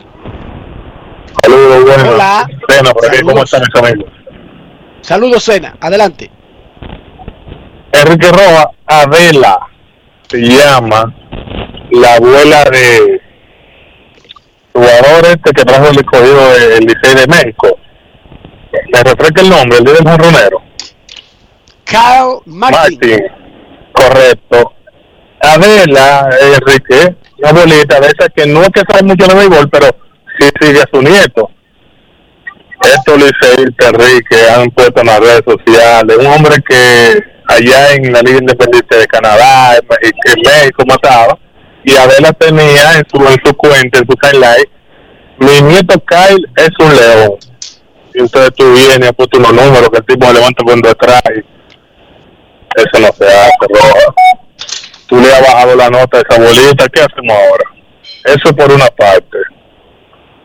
Saludos, buenas. Hola. Bueno, por aquí, ¿cómo están mis amigos? Saludos, Sena, adelante. Enrique Roja, Adela se llama la abuela de jugador este que trajo el escogido del Licey de México. Me refresca el nombre, el día del jonronero. Kyle Martin. Martin. Correcto. Adela, Enrique, una abuelita de esa que no es que sabe mucho de béisbol, pero sí sigue a su nieto. Esto Licey y Enrique han puesto en las redes sociales. Un hombre que allá en la Liga Independiente de Canadá, en, México mataba, y Adela tenía en su, en su cuenta, en su timeline, mi nieto Kyle es un león. Y entonces tú vienes, apuntas unos números que el tipo levanta por detrás. Eso no se hace, bro. Tú le has bajado la nota a esa bolita, ¿qué hacemos ahora? Eso por una parte.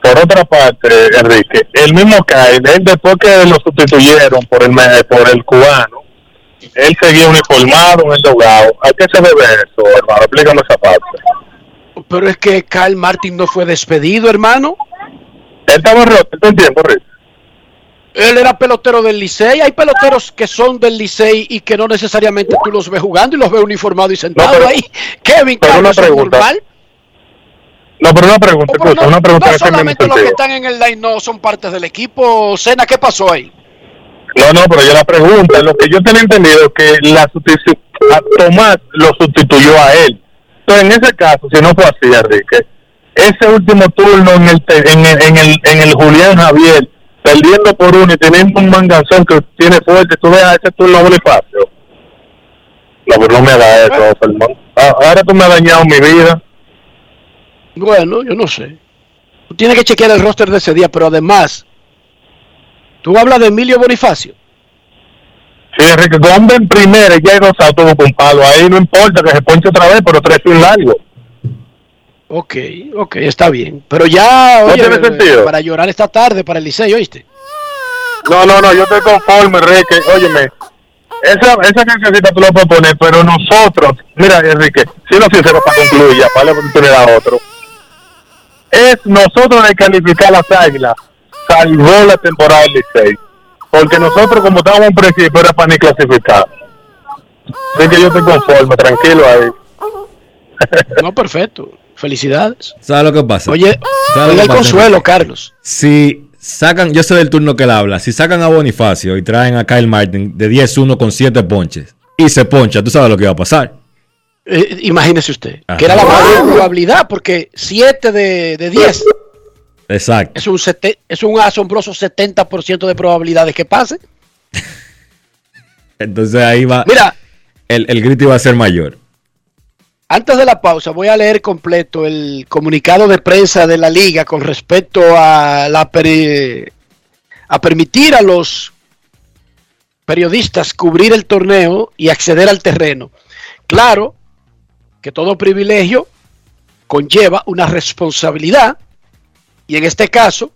Por otra parte, Enrique, el mismo Kyle, él después que lo sustituyeron por el por el cubano, él seguía uniformado en el dogado. ¿A qué se debe eso, hermano? Explícame esa parte. Pero es que Carl Martin no fue despedido, hermano. Él estaba roto, ¿tú entiendes, Rick? Él era pelotero del Licey. Hay peloteros que son del Licey y que no necesariamente tú los ves jugando y los ves uniformados y sentados pero- ahí. Kevin pero una Carlos es pregunta. normal. No, pero una pregunta, Pero escucha, no, una pregunta no solamente los que están en el line no son partes del equipo. Sena, ¿qué pasó ahí? No, no, pero yo la pregunta, lo que yo tenía entendido que la a Tomás lo sustituyó a él. Entonces, en ese caso, si no fue así, Enrique, ese último turno en el, en el, en el, en el Julián Javier, perdiendo por uno y teniendo un manganzón que tiene fuerte, tú dejas ese turno a Bonifacio. No, pero no me hagas eso, Fernando. Ah, Ahora tú me has dañado mi vida. Bueno, yo no sé. Tú tienes que chequear el roster de ese día, pero además, tú hablas de Emilio Bonifacio. Sí, Enrique, Gómez en primera y ya dos autos con palo. Ahí no importa que se ponche otra vez, pero tres un largo. Ok, ok, está bien. Pero ya, ¿No oye, tiene sentido? para llorar esta tarde para el Licey, ¿oíste? No, no, no, yo estoy conforme, Enrique. Óyeme, esa, esa cancioncita tú la puedes poner, pero nosotros, mira, Enrique, siendo sincero para concluir, ya, para darle oportunidad a otro, es nosotros de calificar las águilas, salvó la temporada del Licey. Porque nosotros, como estábamos en principio, era para ni clasificar. Así que yo estoy conforme, tranquilo ahí. No, perfecto. Felicidades. ¿Sabes lo que pasa? Oye, ¿Sabes lo oiga que el consuelo? Carlos. Si sacan, yo sé del turno que él habla, si sacan a Bonifacio y traen a Kyle Martin de 10-1 con 7 ponches y se poncha, tú sabes lo que va a pasar. Eh, imagínese usted, Ajá. que era la mayor probabilidad, porque 7 de, de 10 Exacto. es un, sete- es un asombroso 70% de probabilidades que pase. Entonces ahí va. Mira, el, el grito iba a ser mayor. Antes de la pausa, voy a leer completo el comunicado de prensa de la liga con respecto a la per- a permitir a los periodistas cubrir el torneo y acceder al terreno. Claro que todo privilegio conlleva una responsabilidad y en este caso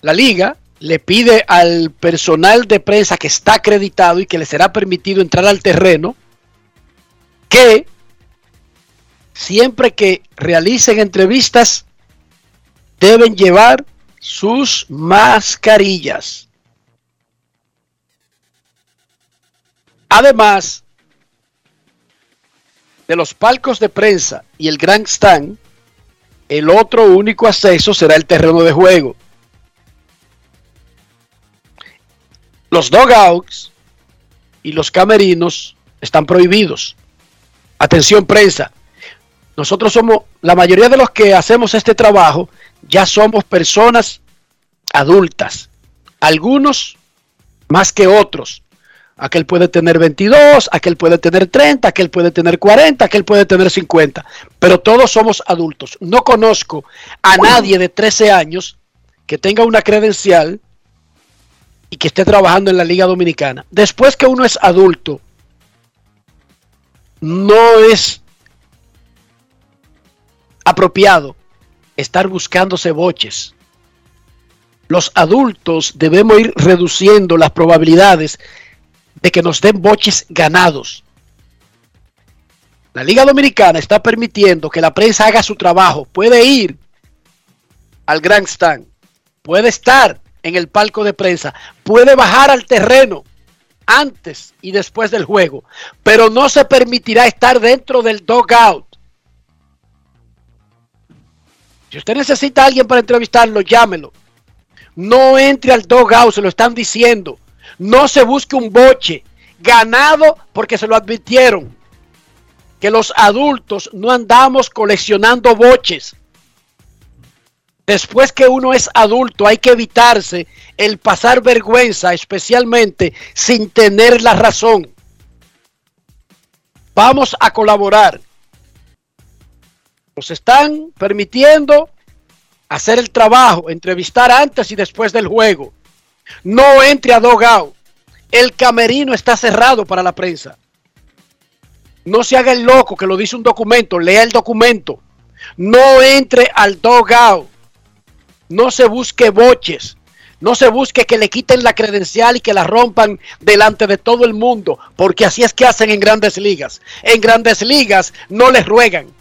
la liga le pide al personal de prensa que está acreditado y que le será permitido entrar al terreno que siempre que realicen entrevistas deben llevar sus mascarillas. Además de los palcos de prensa y el Grand Stand, el otro único acceso será el terreno de juego. Los dogouts y los camerinos están prohibidos. Atención prensa, nosotros somos, la mayoría de los que hacemos este trabajo, ya somos personas adultas. Algunos más que otros. Aquel puede tener 22, aquel puede tener 30, aquel puede tener 40, aquel puede tener 50. Pero todos somos adultos. No conozco a nadie de 13 años que tenga una credencial y que esté trabajando en la Liga Dominicana. Después que uno es adulto, no es apropiado estar buscándose boches. Los adultos debemos ir reduciendo las probabilidades de que nos den boches ganados. La Liga Dominicana está permitiendo que la prensa haga su trabajo. Puede ir al Grand Stand, puede estar en el palco de prensa, puede bajar al terreno antes y después del juego, pero no se permitirá estar dentro del dugout. Si usted necesita a alguien para entrevistarlo, llámelo. No entre al dugout, se lo están diciendo. No se busque un boche ganado porque se lo advirtieron. Que los adultos no andamos coleccionando boches. Después que uno es adulto hay que evitarse el pasar vergüenza, especialmente sin tener la razón. Vamos a colaborar. Nos están permitiendo hacer el trabajo, entrevistar antes y después del juego. No entre a dogout. El camerino está cerrado para la prensa. No se haga el loco que lo dice un documento, lea el documento. No entre al dogout. No se busque boches. No se busque que le quiten la credencial y que la rompan delante de todo el mundo, porque así es que hacen en grandes ligas. En grandes ligas no les ruegan.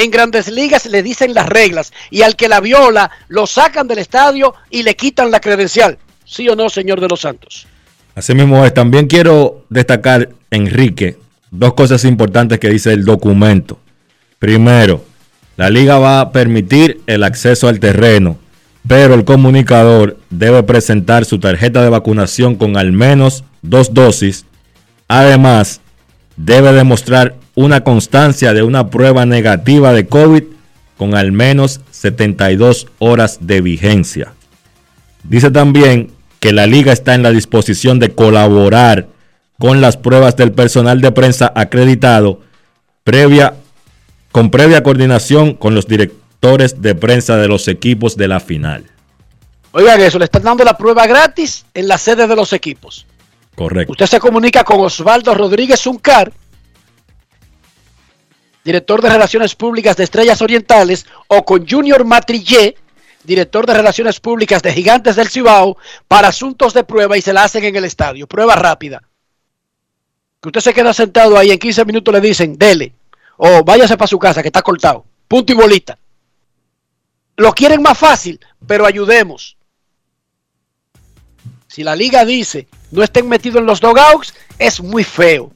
En grandes ligas le dicen las reglas y al que la viola lo sacan del estadio y le quitan la credencial. ¿Sí o no, señor de los Santos? Así mismo es. También quiero destacar, Enrique, dos cosas importantes que dice el documento. Primero, la liga va a permitir el acceso al terreno, pero el comunicador debe presentar su tarjeta de vacunación con al menos dos dosis. Además, debe demostrar una constancia de una prueba negativa de COVID con al menos 72 horas de vigencia. Dice también que la liga está en la disposición de colaborar con las pruebas del personal de prensa acreditado previa, con previa coordinación con los directores de prensa de los equipos de la final. Oigan eso, le están dando la prueba gratis en la sede de los equipos. Correcto. Usted se comunica con Osvaldo Rodríguez Uncar, director de Relaciones Públicas de Estrellas Orientales, o con Junior Matrillé, director de Relaciones Públicas de Gigantes del Cibao, para asuntos de prueba y se la hacen en el estadio. Prueba rápida. Que usted se queda sentado ahí, en 15 minutos le dicen, dele, o váyase para su casa que está cortado. Punto y bolita. Lo quieren más fácil, pero ayudemos. Si la liga dice no estén metidos en los dogouts, es muy feo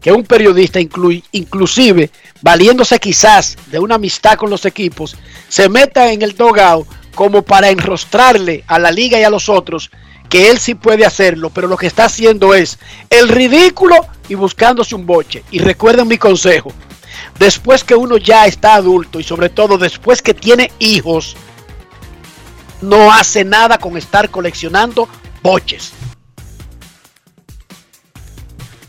que un periodista, inclu inclusive valiéndose quizás de una amistad con los equipos, se meta en el dogout como para enrostrarle a la liga y a los otros que él sí puede hacerlo, pero lo que está haciendo es el ridículo y buscándose un boche. Y recuerden mi consejo, después que uno ya está adulto y sobre todo después que tiene hijos, no hace nada con estar coleccionando boches.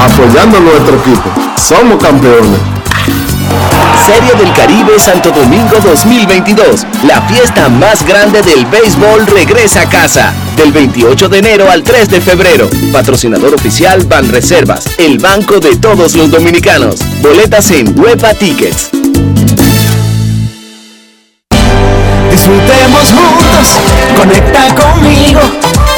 Apoyando a nuestro equipo. Somos campeones. Serie del Caribe Santo Domingo 2022. La fiesta más grande del béisbol regresa a casa. Del 28 de enero al 3 de febrero. Patrocinador oficial Banreservas, el banco de todos los dominicanos. Boletas en Huepa Tickets. Disfrutemos juntos, conecta conmigo.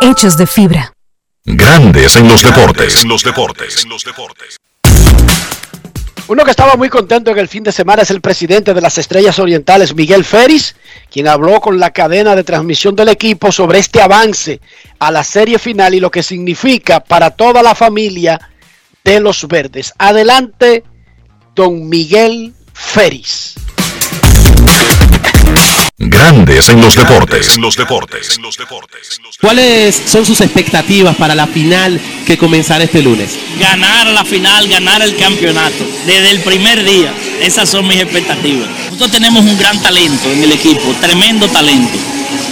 hechos de fibra. Grandes en los deportes. En los deportes. En los deportes. Uno que estaba muy contento en el fin de semana es el presidente de las Estrellas Orientales, Miguel Ferris, quien habló con la cadena de transmisión del equipo sobre este avance a la serie final y lo que significa para toda la familia de los verdes. Adelante, don Miguel Ferris. Grandes en los deportes. En los deportes. En los deportes. ¿Cuáles son sus expectativas para la final que comenzará este lunes? Ganar la final, ganar el campeonato. Desde el primer día, esas son mis expectativas. Nosotros tenemos un gran talento en el equipo, tremendo talento.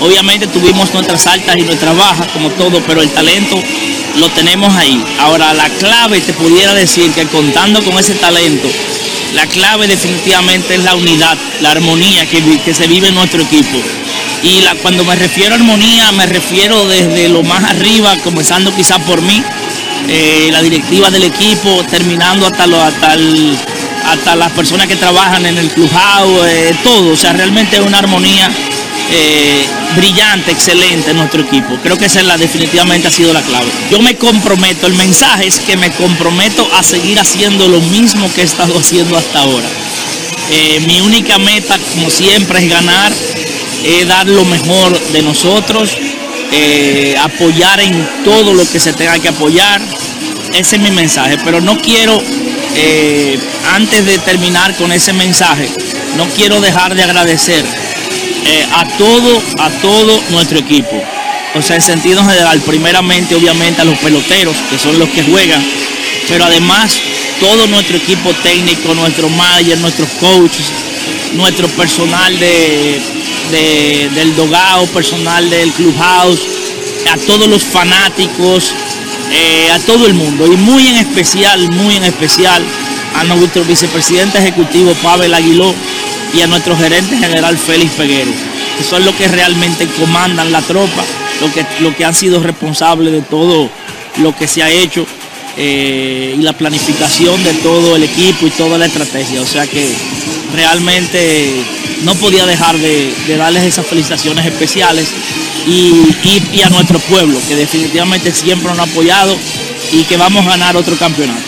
Obviamente tuvimos nuestras altas y nuestras bajas, como todo, pero el talento lo tenemos ahí. Ahora, la clave te pudiera decir que contando con ese talento, la clave definitivamente es la unidad, la armonía que, que se vive en nuestro equipo. Y cuando me refiero a armonía, me refiero desde lo más arriba, comenzando quizás por mí, eh, la directiva del equipo, terminando hasta, hasta, hasta las personas que trabajan en el clubhouse, eh, todo, o sea, realmente es una armonía eh, brillante, excelente en nuestro equipo. Creo que esa es la definitivamente ha sido la clave. Yo me comprometo, el mensaje es que me comprometo a seguir haciendo lo mismo que he estado haciendo hasta ahora. Eh, mi única meta, como siempre, es ganar, es dar lo mejor de nosotros, eh, apoyar en todo lo que se tenga que apoyar. Ese es mi mensaje, pero no quiero, eh, antes de terminar con ese mensaje, no quiero dejar de agradecer eh, a todo, a todo nuestro equipo. O sea, en sentido general, primeramente, obviamente, a los peloteros, que son los que juegan, pero además todo nuestro equipo técnico, nuestro manager, nuestros coaches, nuestro personal de, de- del dogao, personal del clubhouse, a todos los fanáticos, eh, a todo el mundo y muy en especial, muy en especial a nuestro vicepresidente ejecutivo Pavel Aguiló y a nuestro gerente general Félix Peguero, que son los que realmente comandan la tropa, lo que, lo que han sido responsables de todo lo que se ha hecho eh, y la planificación de todo el equipo y toda la estrategia. O sea que realmente no podía dejar de, darles esas felicitaciones especiales y, y- y a nuestro pueblo, que definitivamente siempre nos ha apoyado y que vamos a ganar otro campeonato.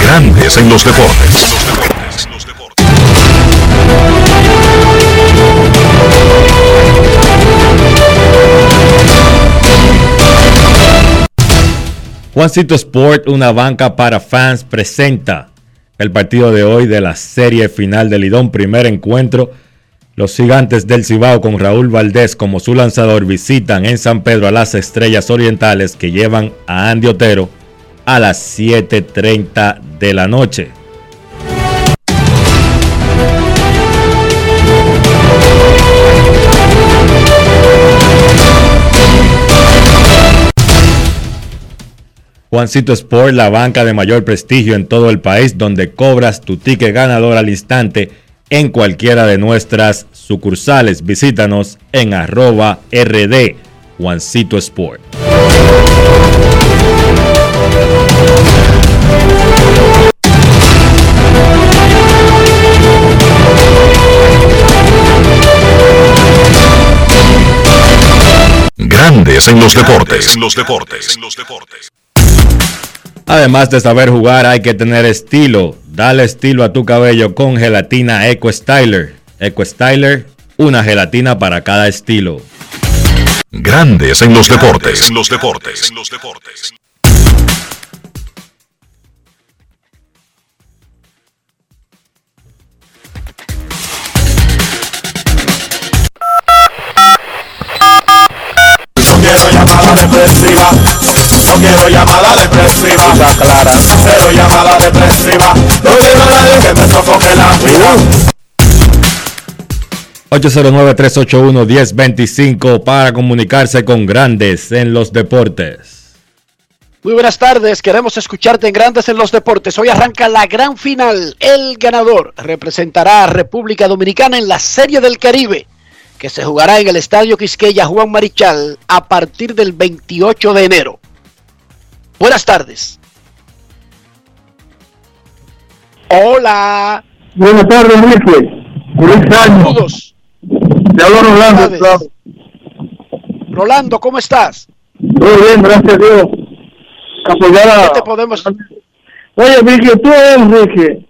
Grandes en los deportes. Juancito Sport, una banca para fans, presenta el partido de hoy de la serie final del Lidón. Primer encuentro. Los gigantes del Cibao con Raúl Valdés como su lanzador visitan en San Pedro a las Estrellas Orientales que llevan a Andy Otero a las 7.30 de la noche. Juancito Sport, la banca de mayor prestigio en todo el país, donde cobras tu ticket ganador al instante en cualquiera de nuestras sucursales. Visítanos en arroba rd Juancito Sport. Grandes en los deportes. En los deportes. Además de saber jugar, hay que tener estilo. Dale estilo a tu cabello con gelatina Eco Styler. Eco Styler, una gelatina para cada estilo. Grandes en los deportes. En los deportes. En los deportes. No quiero llamada depresiva. No quiero llamada depresiva. clara. Cero llamada depresiva. No quiero a nadie que me sofoque la vida. 809-381-1025 para comunicarse con grandes en los deportes. Muy buenas tardes, queremos escucharte en Grandes en los Deportes. Hoy arranca la gran final. El ganador representará a República Dominicana en la Serie del Caribe, que se jugará en el Estadio Quisqueya Juan Marichal a partir del 28 de enero. Buenas tardes. Hola. Buenas tardes, Enrique. Feliz año. Saludos. Te hablo Rolando. Claro. Rolando, ¿cómo estás? Muy bien, gracias a Dios. Apoyar a... ¿Qué te podemos Oye, Enrique, tú, Enrique,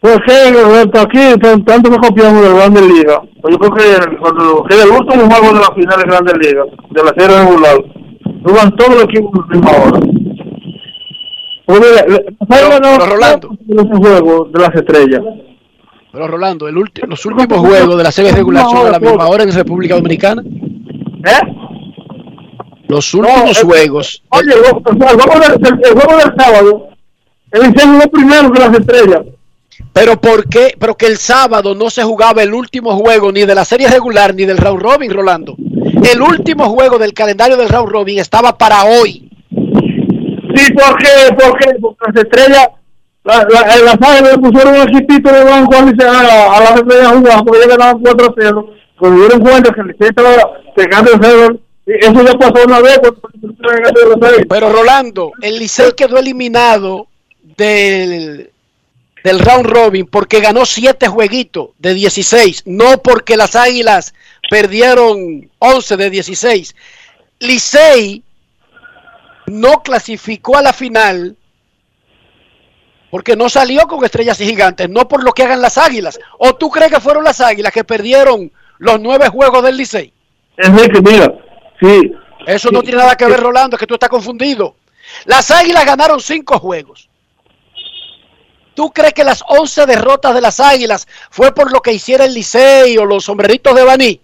¿por qué Roberto, aquí tan- tanto que copiamos de Grandes Ligas? Pues yo creo que el, cuando- que el último juego de la final de Grandes Ligas, de la serie regular, juegan todos los equipos en la misma hora. Pues le- Pero- pero Rolando. ese juego de las estrellas. Pero Rolando, el ulti- los últimos juegos de la serie regular son a la misma hora en República Dominicana. ¿Eh? Los últimos eh, juegos. Oye, el, juego- o sea, el juego del, el- juego del sábado, el Licey jugó primero que las estrellas. Pero ¿por qué? Pero que el sábado no se jugaba el último juego ni de la serie regular ni del round robin, Rolando. El último juego del calendario del round robin estaba para hoy. Sí, ¿por qué? ¿Por qué? Porque las estrellas, la, la, las águilas le pusieron un equipito de banco al Licey a, a las estrellas jugar porque ya ganaban 4 a 0. Cuando dieron cuenta que el estaba pegando el cero, y eso ya pasó una vez. Pero Rolando, el Licey quedó eliminado del, del round robin porque ganó 7 jueguitos de 16, no porque las Águilas perdieron 11 de 16. Licey no clasificó a la final porque no salió con estrellas y gigantes, no por lo que hagan las Águilas. ¿O tú crees que fueron las Águilas que perdieron los nueve juegos del Licey? Enrique, mira, sí. Eso no tiene nada que ver, Rolando, es que tú estás confundido. Las Águilas ganaron cinco juegos. ¿Tú crees que las 11 derrotas de las Águilas fue por lo que hiciera el Licey o los sombreritos de Baní?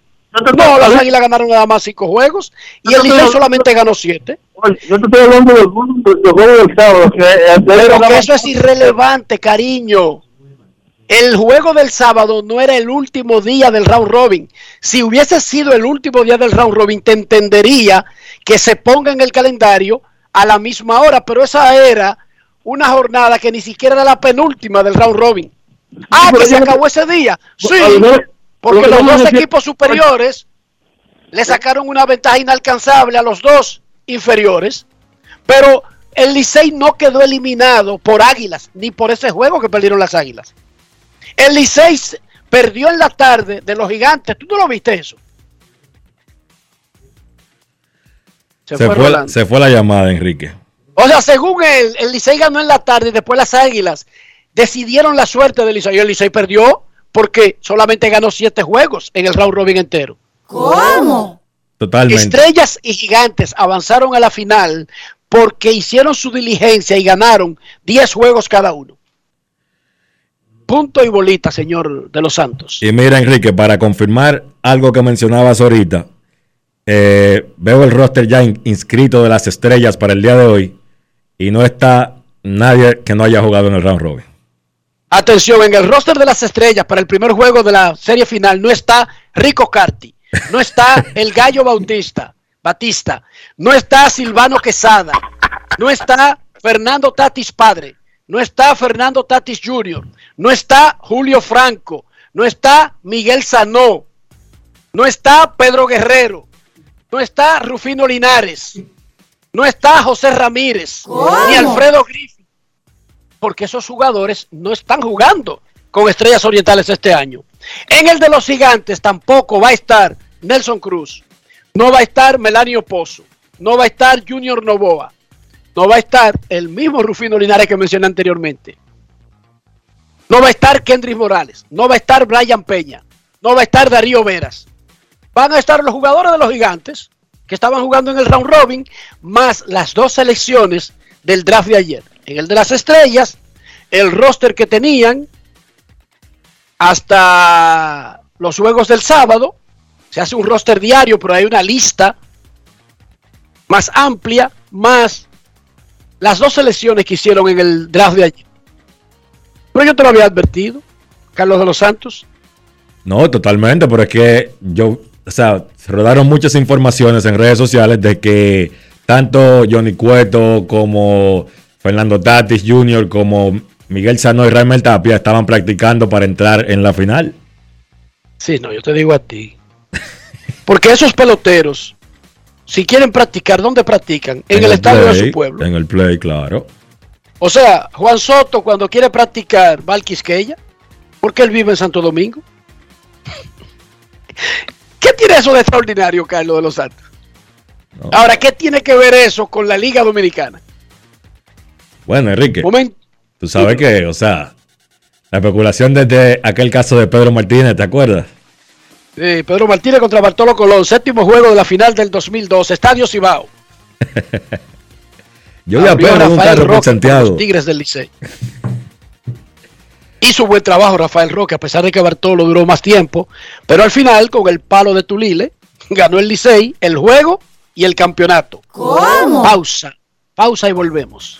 No, las Águilas ganaron nada más cinco juegos y el Licey solamente ganó siete. Yo te estoy hablando del juego del sábado. Que, eh, Pero que eso es irrelevante, cariño. El juego del sábado no era el último día del round robin. Si hubiese sido el último día del round robin, te entendería que se ponga en el calendario a la misma hora, pero esa era una jornada que ni siquiera era la penúltima del round robin. Ah, que se acabó ese día. Sí, porque los dos equipos superiores le sacaron una ventaja inalcanzable a los dos inferiores, pero el Licey no quedó eliminado por Águilas, ni por ese juego que perdieron las Águilas. El Licey perdió en la tarde de los gigantes. ¿Tú no lo viste eso? Se, fue, la, se fue la llamada, Enrique. O sea, según él, el Licey ganó en la tarde y después las Águilas decidieron la suerte del Licey. Y el Licey perdió porque solamente ganó siete juegos en el round robin entero. ¿Cómo? Totalmente. Estrellas y gigantes avanzaron a la final porque hicieron su diligencia y ganaron 10 juegos cada uno. Punto y bolita, señor de los Santos. Y mira, Enrique, para confirmar algo que mencionabas ahorita, eh, veo el roster ya in inscrito de las estrellas para el día de hoy y no está nadie que no haya jugado en el round robin. Atención, en el roster de las estrellas para el primer juego de la serie final no está Rico Carti, no está el Gallo Bautista, Batista, no está Silvano Quesada, no está Fernando Tatis Padre, no está Fernando Tatis Jr., no está Julio Franco, no está Miguel Sanó, no está Pedro Guerrero, no está Rufino Linares, no está José Ramírez, ni Alfredo Griffith, porque esos jugadores no están jugando con Estrellas Orientales este año. En el de los gigantes tampoco va a estar Nelson Cruz, no va a estar Melanio Pozo, no va a estar Junior Novoa, no va a estar el mismo Rufino Linares que mencioné anteriormente. No va a estar Kendrick Morales, no va a estar Brian Peña, no va a estar Darío Veras. Van a estar los jugadores de los gigantes que estaban jugando en el round robin, más las dos selecciones del draft de ayer. En el de las estrellas, el roster que tenían hasta los juegos del sábado, se hace un roster diario, pero hay una lista más amplia, más las dos selecciones que hicieron en el draft de ayer. Pero yo te lo había advertido, Carlos de los Santos. No, totalmente, pero es que yo, o sea, se rodaron muchas informaciones en redes sociales de que tanto Johnny Cueto como Fernando Tatis Jr., como Miguel Sano y Raimel Tapia estaban practicando para entrar en la final. Sí, no, yo te digo a ti. Porque esos peloteros, si quieren practicar, ¿dónde practican? En, el, estadio de su pueblo. En el play, claro. O sea, Juan Soto cuando quiere practicar va al Quisqueya, porque él vive en Santo Domingo. ¿Qué tiene eso de extraordinario, Carlos de los Santos? No. Ahora, ¿qué tiene que ver eso con la Liga Dominicana? Bueno, Enrique, Momento. tú sabes que, o sea, la especulación desde aquel caso de Pedro Martínez, ¿te acuerdas? Sí, Pedro Martínez contra Bartolo Colón, séptimo juego de la final del 2002, Estadio Cibao. Yo voy a Pedro un carro por Santiago. Los Tigres del Licey. Hizo buen trabajo Rafael Roque, a pesar de que Bartolo duró más tiempo, pero al final, con el palo de Tulile, ganó el Licey, el juego y el campeonato. ¿Cómo? Pausa, pausa y volvemos.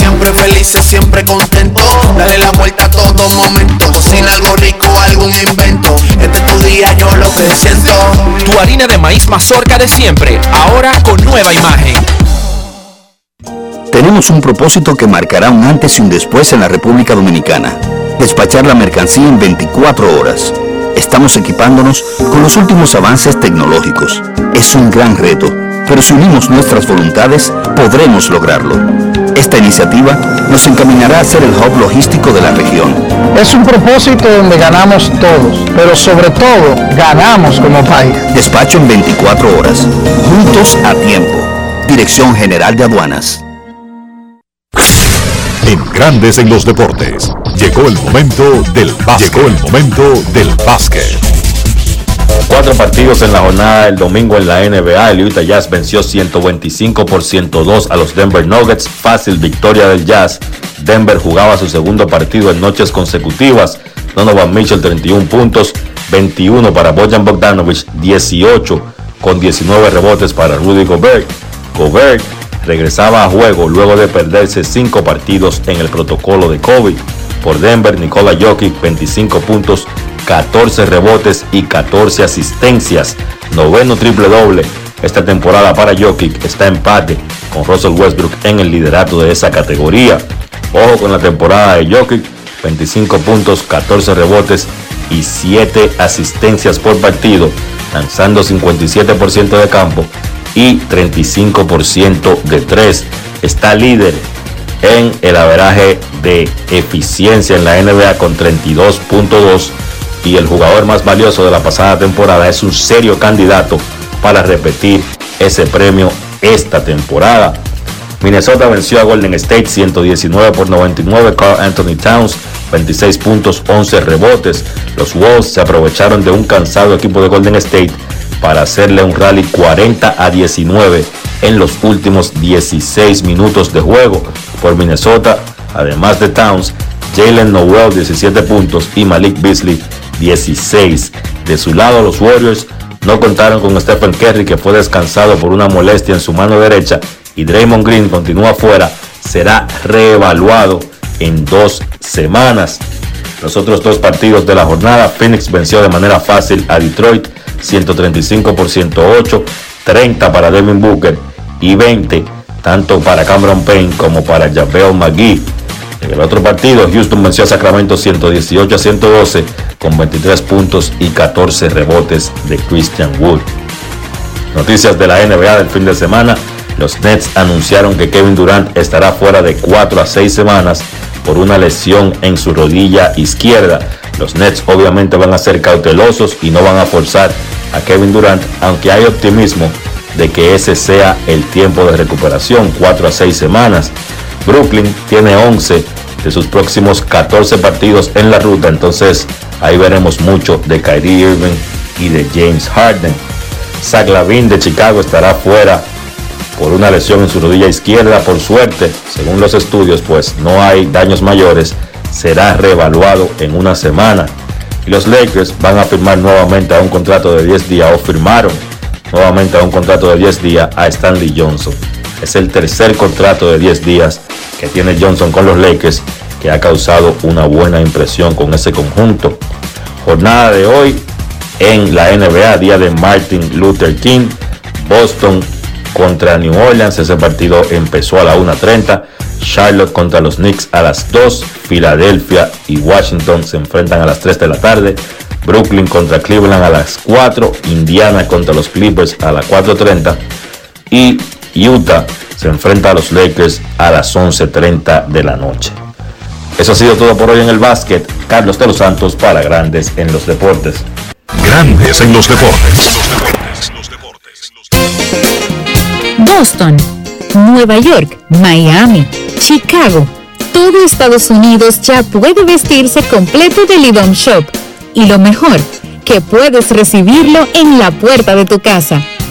siempre felices, siempre contento. Dale la vuelta a todo momento. Cocina algo rico, algún invento. Este es tu día, yo lo que siento. Tu harina de maíz mazorca de siempre, ahora con nueva imagen. Tenemos un propósito que marcará un antes y un después en la República Dominicana. Despachar la mercancía en 24 horas. Estamos equipándonos con los últimos avances tecnológicos. Es un gran reto, pero si unimos nuestras voluntades, podremos lograrlo. Esta iniciativa nos encaminará a ser el hub logístico de la región. Es un propósito donde ganamos todos, pero sobre todo ganamos como país. Despacho en 24 horas. Juntos a tiempo. Dirección General de Aduanas. En Grandes en los Deportes. Llegó el momento del básquet. Llegó el momento del básquet. Cuatro partidos en la jornada del domingo en la NBA. El Utah Jazz venció 125 por 102 a los Denver Nuggets. Fácil victoria del Jazz. Denver jugaba su segundo partido en noches consecutivas. Donovan Mitchell 31 puntos, 21 para Bojan Bogdanovich, 18 con 19 rebotes para Rudy Gobert. Gobert regresaba a juego luego de perderse cinco partidos en el protocolo de COVID. Por Denver, Nikola Jokic 25 puntos, 14 rebotes y 14 asistencias. Noveno triple doble. Esta temporada para Jokic está empate con Russell Westbrook en el liderato de esa categoría. Ojo con la temporada de Jokic, 25 puntos, 14 rebotes y 7 asistencias por partido, lanzando 57% de campo y 35% de 3. Está líder en el averaje de eficiencia en la NBA con 32.2 y el jugador más valioso de la pasada temporada es un serio candidato para repetir ese premio esta temporada. Minnesota venció a Golden State 119 por 99. Carl Anthony Towns 26 puntos, 11 rebotes. Los Wolves se aprovecharon de un cansado equipo de Golden State para hacerle un rally 40 a 19 en los últimos 16 minutos de juego por Minnesota. Además de Towns, Jalen Noel 17 puntos y Malik Beasley 16. De su lado, los Warriors no contaron con Stephen Curry que fue descansado por una molestia en su mano derecha y Draymond Green continúa fuera. Será reevaluado en dos semanas. Los otros dos partidos de la jornada, Phoenix venció de manera fácil a Detroit 135 por 108, 30 para Devin Booker y 20 tanto para Cameron Payne como para Javel McGee. En el otro partido, Houston venció a Sacramento 118 a 112 con 23 puntos y 14 rebotes de Christian Wood. Noticias de la NBA del fin de semana. Los Nets anunciaron que Kevin Durant estará fuera de 4 a 6 semanas por una lesión en su rodilla izquierda. Los Nets obviamente van a ser cautelosos y no van a forzar a Kevin Durant, aunque hay optimismo de que ese sea el tiempo de recuperación, 4 a 6 semanas. Brooklyn tiene 11 de sus próximos 14 partidos en la ruta, entonces ahí veremos mucho de Kyrie Irving y de James Harden. Zach Lavin de Chicago estará fuera por una lesión en su rodilla izquierda, por suerte, según los estudios, pues no hay daños mayores, será reevaluado en una semana. Y los Lakers van a firmar nuevamente a un contrato de 10 días o firmaron nuevamente a un contrato de 10 días a Stanley Johnson. Es el tercer contrato de 10 días que tiene Johnson con los Lakers que ha causado una buena impresión con ese conjunto. jornada de hoy en la NBA, día de Martin Luther King, Boston contra New Orleans, ese partido empezó a la 1.30, Charlotte contra los Knicks a las 2, Filadelfia y Washington se enfrentan a las 3 de la tarde, Brooklyn contra Cleveland a las 4, Indiana contra los Clippers a las 4.30 y Utah se enfrenta a los Lakers a las 11.30 de la noche. Eso ha sido todo por hoy en el básquet. Carlos de los Santos para Grandes en los Deportes. Grandes en los deportes. Boston, Nueva York, Miami, Chicago. Todo Estados Unidos ya puede vestirse completo del IDOM Shop. Y lo mejor, que puedes recibirlo en la puerta de tu casa.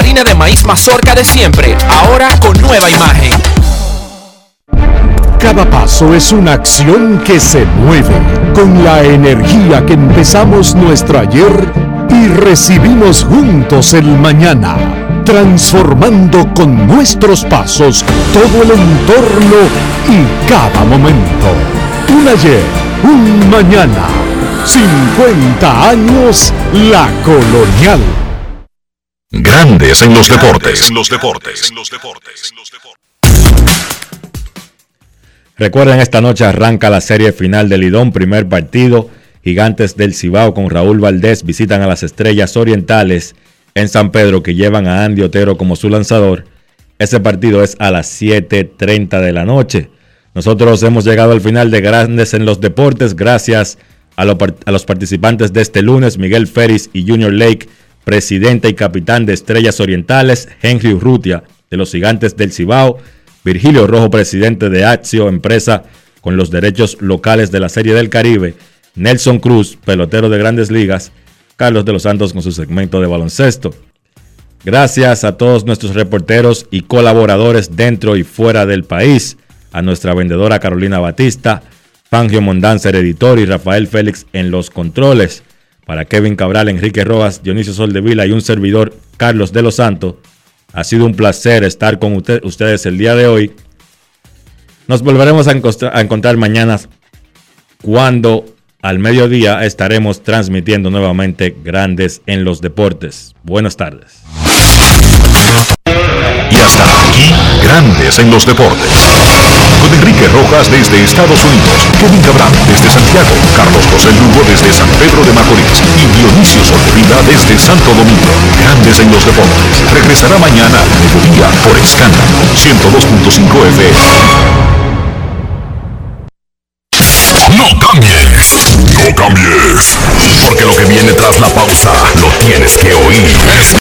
harina de maíz mazorca de siempre, ahora con nueva imagen. Cada paso es una acción que se mueve con la energía que empezamos nuestro ayer y recibimos juntos el mañana, transformando con nuestros pasos todo el entorno y cada momento. Un ayer, un mañana, 50 años la colonial. Grandes en los deportes. En los deportes. Recuerden, esta noche arranca la serie final del Lidón, primer partido. Gigantes del Cibao con Raúl Valdés visitan a las Estrellas Orientales en San Pedro que llevan a Andy Otero como su lanzador. Ese partido es a las 7.30 de la noche. Nosotros hemos llegado al final de Grandes en los Deportes gracias a, lo, a los participantes de este lunes, Miguel Ferris y Junior Lake, presidente y capitán de Estrellas Orientales, Henry Urrutia de los Gigantes del Cibao, Virgilio Rojo, presidente de Axio, empresa con los derechos locales de la Serie del Caribe, Nelson Cruz, pelotero de grandes ligas, Carlos de los Santos con su segmento de baloncesto. Gracias a todos nuestros reporteros y colaboradores dentro y fuera del país, a nuestra vendedora Carolina Batista, Fangio Mondanzer, editor, y Rafael Félix en los controles. Para Kevin Cabral, Enrique Rojas, Dionisio Soldevila y un servidor, Carlos de los Santos. Ha sido un placer estar con usted, ustedes el día de hoy. Nos volveremos a, a encontrar mañana cuando al mediodía estaremos transmitiendo nuevamente Grandes en los Deportes. Buenas tardes. Y hasta aquí, Grandes en los Deportes. Con Enrique Rojas desde Estados Unidos, Kevin Cabral desde Santiago, Carlos José Lugo desde San Pedro de Macorís y Dionisio Solterida desde Santo Domingo. Grandes en los Deportes. Regresará mañana a mediodía por Escándalo 102.5 FM. No cambies, no cambies, porque lo que viene tras la pausa lo tienes que oír.